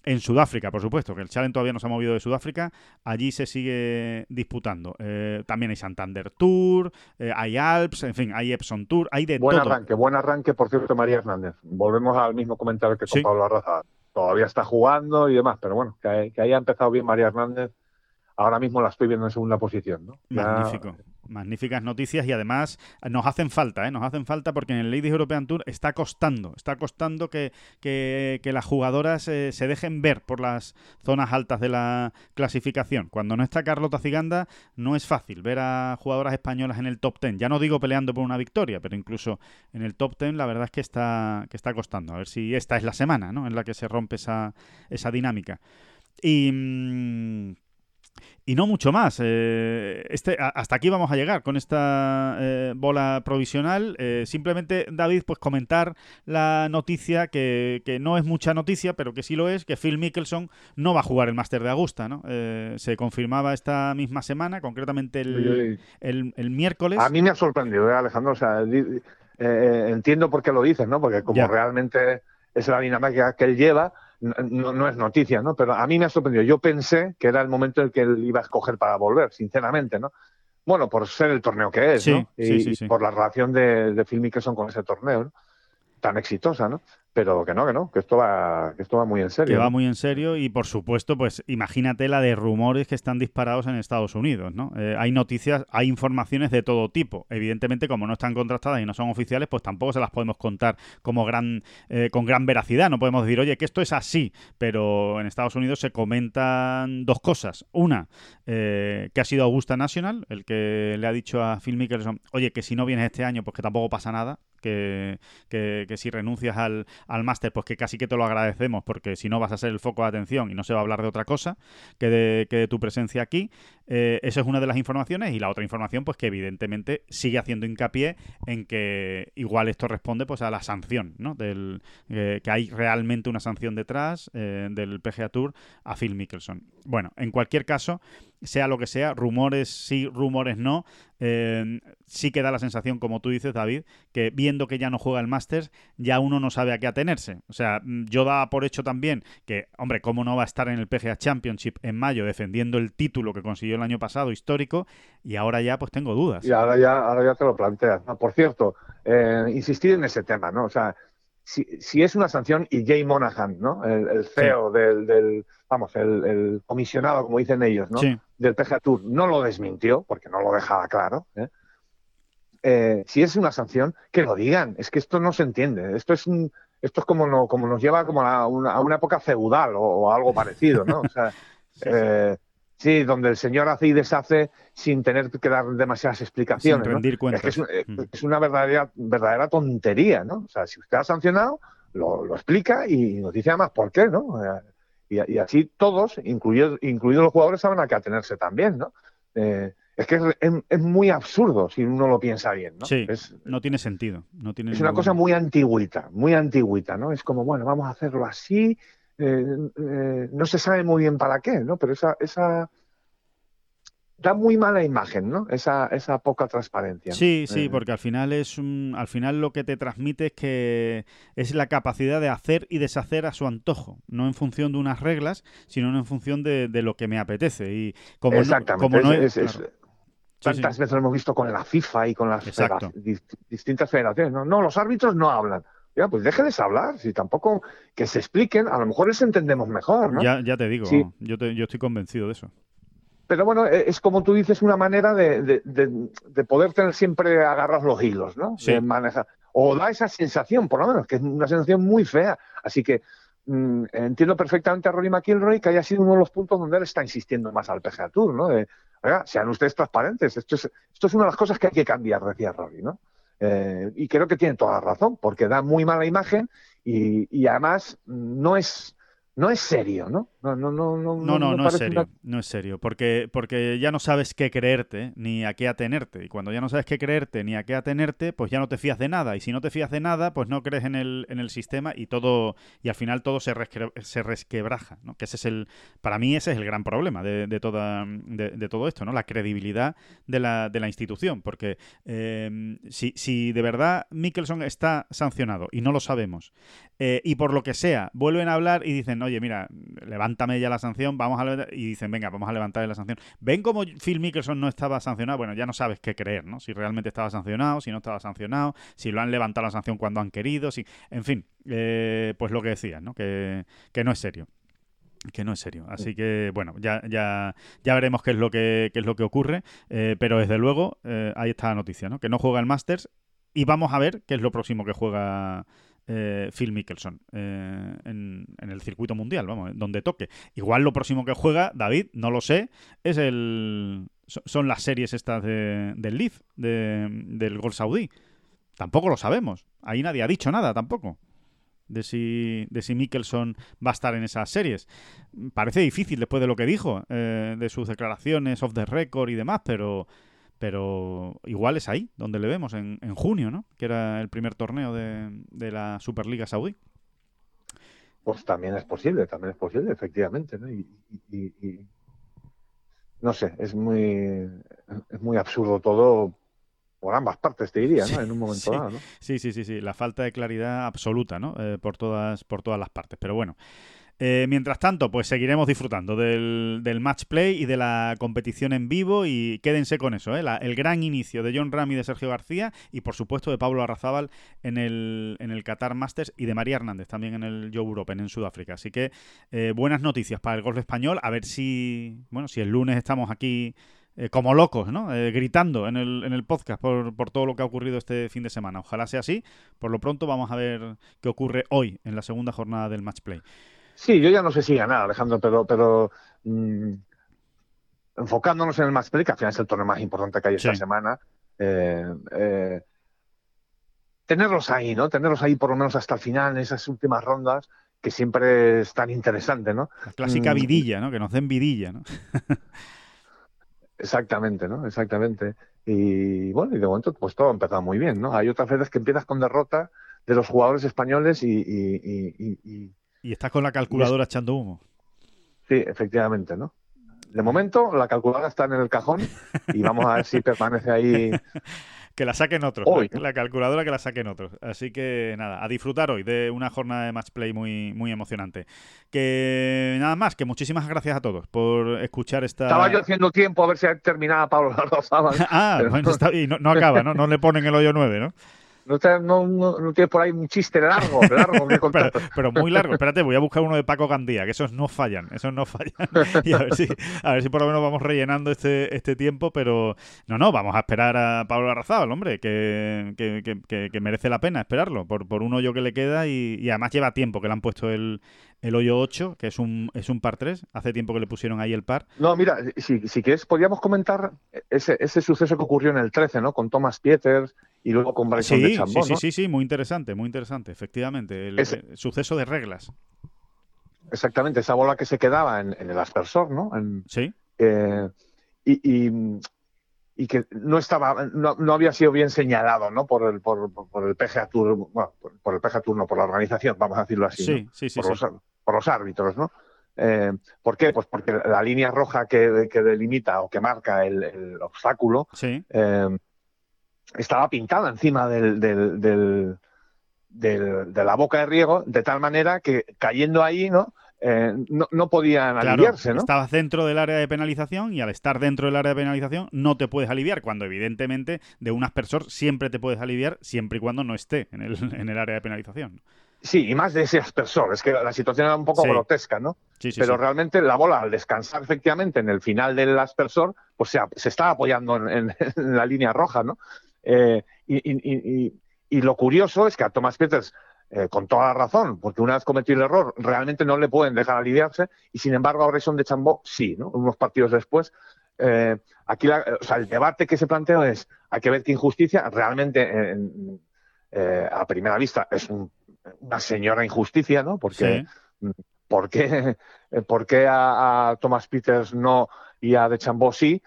en Sudáfrica, por supuesto, que el Challenge todavía no se ha movido de Sudáfrica, allí se sigue disputando. Eh, también hay Santander Tour, eh, hay Alps, en fin, hay Epson Tour, hay de buen todo. arranque, buen arranque, por cierto, María Hernández. Volvemos al mismo comentario que con Pablo Arraza. Todavía está jugando y demás, pero bueno, que, que haya empezado bien María Hernández, ahora mismo la estoy viendo en segunda posición. ¿no? Magnífico magníficas noticias y además nos hacen falta, ¿eh? nos hacen falta porque en el Ladies European Tour está costando, está costando que, que, las jugadoras eh, se dejen ver por las zonas altas de la clasificación. Cuando no está Carlota Ciganda no es fácil ver a jugadoras españolas en el top ten. Ya no digo peleando por una victoria, pero incluso en el top ten la verdad es que está, que está costando. A ver si esta es la semana ¿no? en la que se rompe esa, esa dinámica. Y... Mm, y no mucho más. Eh, este, hasta aquí vamos a llegar con esta eh, bola provisional. Eh, simplemente, David, pues comentar la noticia que, que, no es mucha noticia, pero que sí lo es, que Phil Mickelson no va a jugar el Máster de Augusta. ¿no? se confirmaba esta misma semana, concretamente el, el, miércoles. A mí me ha sorprendido, Alejandro. O sea, entiendo por qué lo dices, ¿no? Porque como realmente es la dinámica que él lleva no, es noticia, ¿no? Pero a mí me ha sorprendido. Yo pensé que era el momento en el que él iba a escoger para volver, sinceramente, ¿no? Bueno, por ser el torneo que es, ¿no? Y, por la relación de, de Phil Mickelson con ese torneo, tan exitosa, ¿no? Pero que no, que no, que esto va, que esto va muy en serio. Que va muy en serio y por supuesto, pues imagínate la de rumores que están disparados en Estados Unidos, ¿no? Eh, hay noticias, hay informaciones de todo tipo. Evidentemente, como no están contrastadas y no son oficiales, pues tampoco se las podemos contar como gran, eh, con gran veracidad. No podemos decir, oye, que esto es así, pero en Estados Unidos se comentan dos cosas. Una, eh, que ha sido Augusta National, el que le ha dicho a Phil Mickelson, oye, que si no vienes este año, pues que tampoco pasa nada, que, que, si renuncias al, al máster, pues que casi que te lo agradecemos, porque si no vas a ser el foco de atención y no se va a hablar de otra cosa que de, que de tu presencia aquí. Eh, esa es una de las informaciones. Y la otra información, pues que evidentemente sigue haciendo hincapié en que igual esto responde pues a la sanción, ¿no? Del, eh, que hay realmente una sanción detrás eh, del PGA Tour a Phil Mickelson. Bueno, en cualquier caso, sea lo que sea, rumores sí, rumores no, eh, sí que da la sensación, como tú dices, David, que viendo que ya no juega el Masters, ya uno no sabe a qué atenerse. O sea, mm, yo daba por hecho también que, hombre, ¿cómo no va a estar en el PGA Championship en mayo defendiendo el título que consiguió el año pasado, histórico? Y ahora ya, pues tengo dudas. Y ahora ya, ahora ya te lo planteas. por cierto, eh, insistir en ese tema, ¿no? O sea, si, si, es una sanción y Jay Monahan, ¿no? El, CEO del, vamos, el, comisionado, como dicen ellos, ¿no? Del PGA Tour no lo desmintió, porque no lo dejaba claro. ¿eh? Eh, si es una sanción, que lo digan. Es que esto no se entiende. Esto es esto es como, no, como nos lleva como a una, a una época feudal o, algo parecido, ¿no? O sea, <laughs> eh, Sí, donde el señor hace y deshace sin tener que dar demasiadas explicaciones. Sin rendir cuentas. Es, que mm. es, una verdadera, verdadera tontería, ¿no? O sea, si usted ha sancionado, lo, lo explica y nos dice además por qué, ¿no? Y, así todos, incluidos, incluidos los jugadores, saben a qué atenerse también, ¿no? Eh, es que es, muy absurdo si uno lo piensa bien, ¿no? Sí, no tiene sentido. No tiene es una cosa muy antigüita, muy antigüita, ¿no? Es como, bueno, vamos a hacerlo así, eh, eh, no se sabe muy bien para qué, ¿no? Pero esa, esa da muy mala imagen, ¿no? Esa, esa poca transparencia. Sí, sí, eh. porque al final es un, al final lo que te transmite es que es la capacidad de hacer y deshacer a su antojo, no en función de unas reglas, sino en función de, lo que me apetece. Y como Exactamente. No, es, Tantas veces lo hemos visto con la FIFA y con las distintas federaciones. ¿no? no, los árbitros no hablan. Ya, pues déjenles hablar, si tampoco que se expliquen, a lo mejor les entendemos mejor, ¿no? Ya, ya te digo, yo, yo estoy convencido de eso. Pero bueno, e, es como tú dices, una manera de, poder tener siempre agarrar los hilos, ¿no? Sí. O da esa sensación, por lo menos, que es una sensación muy fea. Así que mm, entiendo perfectamente a Rory McIlroy que haya sido uno de los puntos donde él está insistiendo más al PGA Tour, ¿no? De, oiga, sean ustedes transparentes, esto es, esto es una de las cosas que hay que cambiar, decía Rory, ¿no? Eh, y creo que tiene toda la razón, porque da muy mala imagen y, además no es, no es serio, ¿no? No, no, no, no, no, no, no es serio, no es serio, porque, porque ya no sabes qué creerte ni a qué atenerte. Y cuando ya no sabes qué creerte ni a qué atenerte, pues ya no te fías de nada. Y si no te fías de nada, pues no crees en el, en el sistema y todo, y al final todo se, se resquebraja, ¿no? Que ese es el, para mí ese es el gran problema de, de toda, de, todo esto, ¿no? La credibilidad de la, de la institución. Porque eh, si, si de verdad Mickelson está sancionado y no lo sabemos, eh, y por lo que sea, vuelven a hablar y dicen, oye, mira, levántame ya la sanción, vamos a y dicen, venga, vamos a levantar la sanción. ¿Ven cómo Phil Mickelson no estaba sancionado? Bueno, ya no sabes qué creer, ¿no? Si realmente estaba sancionado, si no estaba sancionado, si lo han levantado la sanción cuando han querido, si... En fin, eh, pues lo que decías, ¿no? Que, no es serio que no es serio. Así que, bueno, ya, ya, ya veremos qué es lo que, qué es lo que ocurre. Eh, pero desde luego, eh, ahí está la noticia, ¿no? Que no juega el Masters. Y vamos a ver qué es lo próximo que juega eh, Phil Mickelson eh, en, el circuito mundial, vamos, donde toque. Igual lo próximo que juega, David, no lo sé, es el son las series estas de, del Leaf, del Gol Saudí. Tampoco lo sabemos. Ahí nadie ha dicho nada tampoco de si, de si Mickelson va a estar en esas series. Parece difícil después de lo que dijo, eh, de sus declaraciones off the record y demás, pero pero igual es ahí donde le vemos, en, en junio, ¿no? Que era el primer torneo de, de, la Superliga Saudí. Pues también es posible, también es posible, efectivamente, ¿no? Y, y, no sé, es muy, es muy absurdo todo por ambas partes, te diría, ¿no? en un momento dado, ¿no? Sí, sí, sí, sí, la falta de claridad absoluta, ¿no? Eh, por, todas, por todas las partes. Pero bueno, Eh, mientras tanto, pues seguiremos disfrutando del, del, match play y de la competición en vivo y quédense con eso, ¿eh? el gran inicio de John Ram y de Sergio García y por supuesto de Pablo Arrazábal en el, en el Qatar Masters y de María Hernández también en el Joe Open en Sudáfrica. Así que eh, buenas noticias para el golf español, a ver si, bueno, si el lunes estamos aquí eh, como locos, ¿no? Eh, gritando en el, en el podcast por, por, todo lo que ha ocurrido este fin de semana. Ojalá sea así. Por lo pronto vamos a ver qué ocurre hoy en la segunda jornada del match play. Sí, yo ya no sé si ganar, Alejandro, pero, pero mmm, enfocándonos en el match play, que al final es el torneo más importante que hay esta sí. semana, eh, eh, tenerlos ahí, ¿no? Tenerlos ahí por lo menos hasta el final, en esas últimas rondas, que siempre es tan interesante, ¿no? La clásica vidilla, ¿no? Que nos den vidilla, ¿no? Exactamente, ¿no? Exactamente. Y bueno, y de momento pues todo ha empezado muy bien, ¿no? Hay otras veces que empiezas con derrota de los jugadores españoles y... Y, y, y, y estás con la calculadora es... echando humo. Sí, efectivamente, ¿no? De momento la calculadora está en el cajón y vamos a ver si permanece ahí <laughs> que la saquen otros. Hoy. La, la, calculadora que la saquen otros. Así que nada, a disfrutar hoy de una jornada de match play muy, muy emocionante. Que nada más, que muchísimas gracias a todos por escuchar esta. Estaba yo haciendo tiempo a ver si terminaba Pablo Sábado. <laughs> ah, pero... bueno, está, y no, no acaba, ¿no? No le ponen el hoyo 9, ¿no? No, te, no, no, no, tienes por ahí un chiste largo, <laughs> largo que pero, pero, muy largo. Espérate, voy a buscar uno de Paco Gandía, que esos no fallan, esos no fallan. <laughs> Y a ver si, a ver si por lo menos vamos rellenando este, este tiempo, pero no, no, vamos a esperar a Pablo Arrazábal, hombre, que, que, que, que, merece la pena esperarlo por, por un hoyo que le queda y, y además lleva tiempo que le han puesto el, el hoyo 8, que es un, es un par 3. Hace tiempo que le pusieron ahí el par. No, mira, si, si quieres, podríamos comentar ese, ese suceso que ocurrió en el 13, ¿no? Con Thomas Pieters y luego con Bryson sí, de Chambon, sí, ¿no? sí, sí, muy interesante, muy interesante, efectivamente. El, ese, el, suceso de reglas. Exactamente, esa bola que se quedaba en, en el aspersor, ¿no? En, sí. Eh, y, y, y, que no estaba, no, no, había sido bien señalado, ¿no? Por el, por, por el PGA Tour, bueno, por, por, el PGA Tour, no, por la organización, vamos a decirlo así. Sí, ¿no? sí, sí. Por, sí. Los, por los árbitros, ¿no? Eh, ¿Por qué? Pues porque la línea roja que, que delimita o que marca el, el obstáculo sí. eh, estaba pintada encima del, del, del, del, de la boca de riego, de tal manera que cayendo ahí, ¿no? Eh, no, no, podían claro, aliviarse, ¿no? Estabas dentro del área de penalización y al estar dentro del área de penalización no te puedes aliviar, cuando evidentemente de un aspersor siempre te puedes aliviar siempre y cuando no esté en el, en el área de penalización. Sí, y más de ese aspersor. Es que la situación era un poco Sí. grotesca, ¿no? Sí, sí, Pero realmente la bola, al descansar efectivamente en el final del aspersor, pues se, se está apoyando en, en, <laughs> en, la línea roja, ¿no? Eh, y, y, y, y, lo curioso es que a Thomas Peters, eh, con toda la razón, porque una vez cometido el error, realmente no le pueden dejar aliviarse, y sin embargo a Bryson de Chambó sí, ¿no? Unos partidos después. Eh, aquí la, o sea, el debate que se plantea es, hay que ver qué injusticia, realmente eh, a primera vista es un una señora injusticia, ¿no? Porque, sí. ¿por qué, por qué a, a, Thomas Peters no y a De Chambó sí?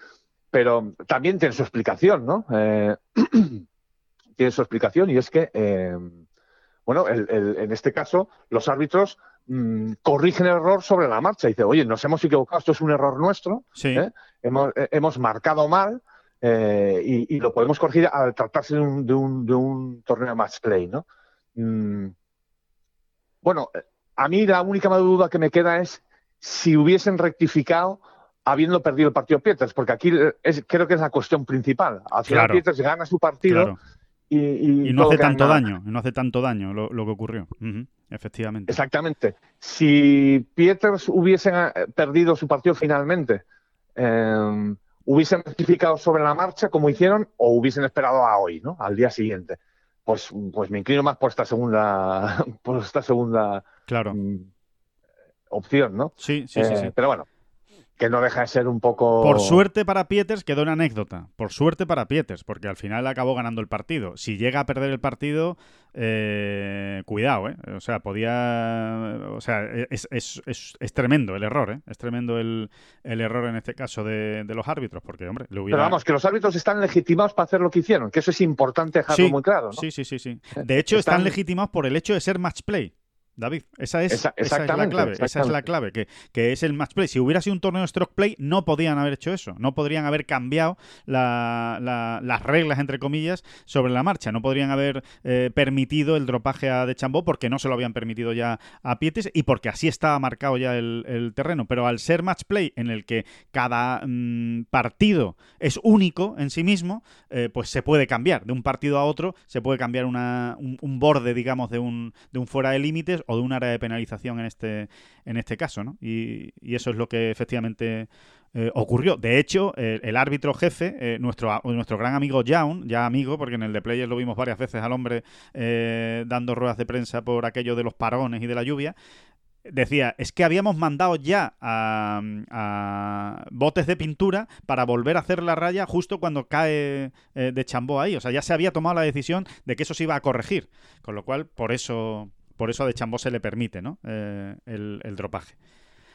Pero también tiene su explicación, ¿no? Eh, <clears throat> tiene su explicación y es que, eh, bueno, el, el, en este caso, los árbitros mmm, corrigen el error sobre la marcha. Dice, oye, nos hemos equivocado, esto es un error nuestro, sí. ¿eh? hemos, hemos, marcado mal. Eh, y, y, lo podemos corregir al tratarse de un, de un, de un torneo match play, ¿no? Mm, bueno, a mí la única duda que me queda es si hubiesen rectificado habiendo perdido el partido Pieters, porque aquí es, creo que es la cuestión principal. Al final claro. Pieters gana su partido claro. y, y, y, no hace tanto daño, no hace tanto daño lo, lo que ocurrió. Uh -huh, efectivamente. Exactamente. Si Pieters hubiesen eh, perdido su partido finalmente, eh, hubiesen rectificado sobre la marcha como hicieron o hubiesen esperado a hoy, ¿no? Al día siguiente pues, pues me inclino más por esta segunda, <laughs> por esta segunda claro. mm, opción, ¿no? Sí, sí, eh, sí, sí, Pero bueno, que no deja de ser un poco. Por suerte para Pieters quedó una anécdota. Por suerte para Pieters, porque al final acabó ganando el partido. Si llega a perder el partido, eh, cuidado, ¿eh? O sea, podía. O sea, es, es, es, es tremendo el error, ¿eh? Es tremendo el, el error en este caso de, de, los árbitros, porque, hombre, le hubiera. Pero vamos, que los árbitros están legitimados para hacer lo que hicieron, que eso es importante dejarlo sí, muy claro, ¿no? Sí, sí, sí, sí. De hecho, están... están legitimados por el hecho de ser match play. David. Esa es, la clave. Esa es la clave, que, que, es el match play. Si hubiera sido un torneo stroke play, no podían haber hecho eso. No podrían haber cambiado las reglas, entre comillas, sobre la marcha. No podrían haber eh, permitido el dropaje a De Chambó porque no se lo habían permitido ya a Pietes y porque así estaba marcado ya el, terreno. Pero al ser match play en el que cada mm, partido es único en sí mismo, eh, pues se puede cambiar. De un partido a otro se puede cambiar una, un, borde, digamos, de un, de un fuera de límites o de un área de penalización en este, en este caso, ¿no? Y, eso es lo que efectivamente eh, ocurrió. De hecho, el árbitro jefe, eh, nuestro, nuestro gran amigo Jaun, ya amigo, porque en el de Players lo vimos varias veces al hombre eh, dando ruedas de prensa por aquello de los parones y de la lluvia, decía, es que habíamos mandado ya a, botes de pintura para volver a hacer la raya justo cuando cae de Chambó ahí. O sea, ya se había tomado la decisión de que eso se iba a corregir. Con lo cual, por eso, por eso a De Chambó se le permite ¿no? Eh, el, el, dropaje.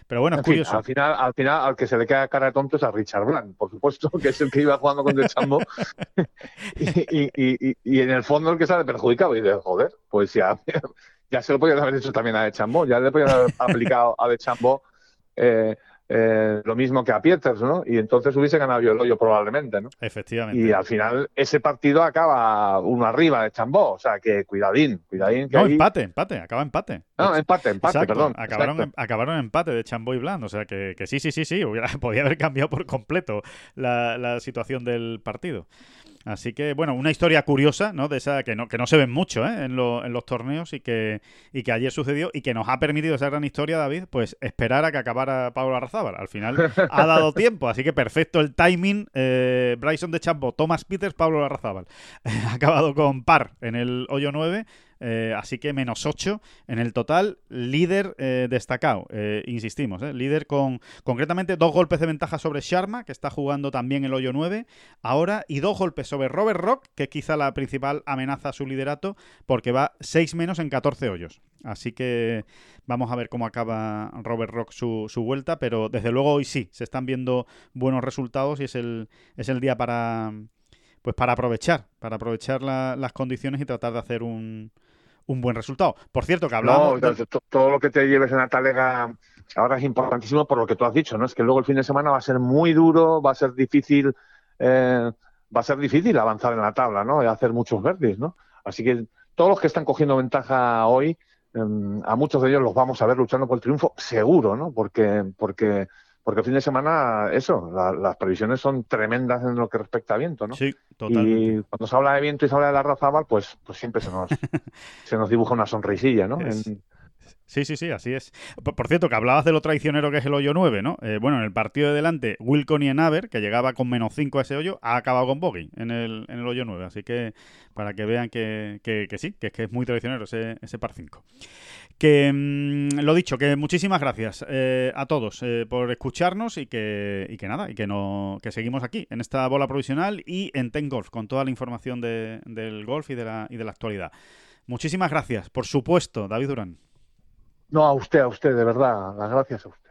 Pero bueno, es curioso. al, final, al final, al que se le queda cara de tonto es a Richard Blanc, por supuesto, <laughs> que es el que iba jugando con De Chambó. <laughs> y, y, en el fondo el que sale perjudicado. Y dice, joder, pues ya, <laughs> ya se lo podían haber hecho también a De Chambó. Ya le podían haber aplicado a De Chambó eh, eh, lo mismo que a Pieters, ¿no? Y entonces hubiese ganado yo el hoyo probablemente, ¿no? Efectivamente. Y al final ese partido acaba uno arriba de Chambó, o sea que cuidadín, cuidadín. no, empate, empate, acaba empate. No, empate, empate, perdón. Acabaron, acabaron empate de Chambó y Bland, o sea que, que sí, sí, sí, sí, hubiera, <laughs> podía haber cambiado por completo la, la situación del partido. Así que, bueno, una historia curiosa, ¿no? De esa que no, que no se ven mucho ¿eh? en, en, los torneos y que, y que ayer sucedió y que nos ha permitido esa gran historia, David, pues esperar a que acabara Pablo Al final ha dado tiempo, así que perfecto el timing. Eh, Bryson de Champo, Thomas Peters, Pablo Arrazábal. <laughs> ha acabado con par en el hoyo 9 eh, así que menos 8 en el total. Líder eh, destacado, eh, insistimos, líder con concretamente dos golpes de ventaja sobre Sharma, que está jugando también el hoyo 9 ahora, y dos golpes sobre Robert Rock, que es quizá la principal amenaza a su liderato, porque va 6 menos en 14 hoyos. Así que vamos a ver cómo acaba Robert Rock su, su, vuelta, pero desde luego hoy sí, se están viendo buenos resultados y es el, es el día para, pues para aprovechar, para aprovechar las condiciones y tratar de hacer un, un buen resultado. Por cierto, que hablamos... todo lo que te lleves en la talega ahora es importantísimo por lo que tú has dicho, ¿no? Es que luego el fin de semana va a ser muy duro, va a ser difícil, eh, va a ser difícil avanzar en la tabla, ¿no? Y hacer muchos verdes, ¿no? Así que todos los que están cogiendo ventaja hoy, em, a muchos de ellos los vamos a ver luchando por el triunfo, seguro, ¿no? Porque, porque porque el fin de semana, eso, las previsiones son tremendas en lo que respecta a viento, ¿no? Sí, totalmente. Y cuando se habla de viento y se habla de la Razabal, pues, pues siempre se nos, <laughs> se nos dibuja una sonrisilla, ¿no? Sí, sí, sí, así es. Por, cierto, que hablabas de lo traicionero que es el hoyo 9, ¿no? Eh, bueno, en el partido de delante, Wilcon y Enaver, que llegaba con menos 5 a ese hoyo, ha acabado con bogey en el, en el hoyo 9. Así que para que vean que, que, sí, que es que es muy traicionero ese, ese par 5. Que mm, lo dicho, que muchísimas gracias eh, a todos eh, por escucharnos y que, y que nada, y que, no, que seguimos aquí en esta bola provisional y en Ten Golf con toda la información de, del golf y de, la, y de la actualidad. Muchísimas gracias, por supuesto, David Durán. No, a usted, a usted, de verdad, las gracias a usted.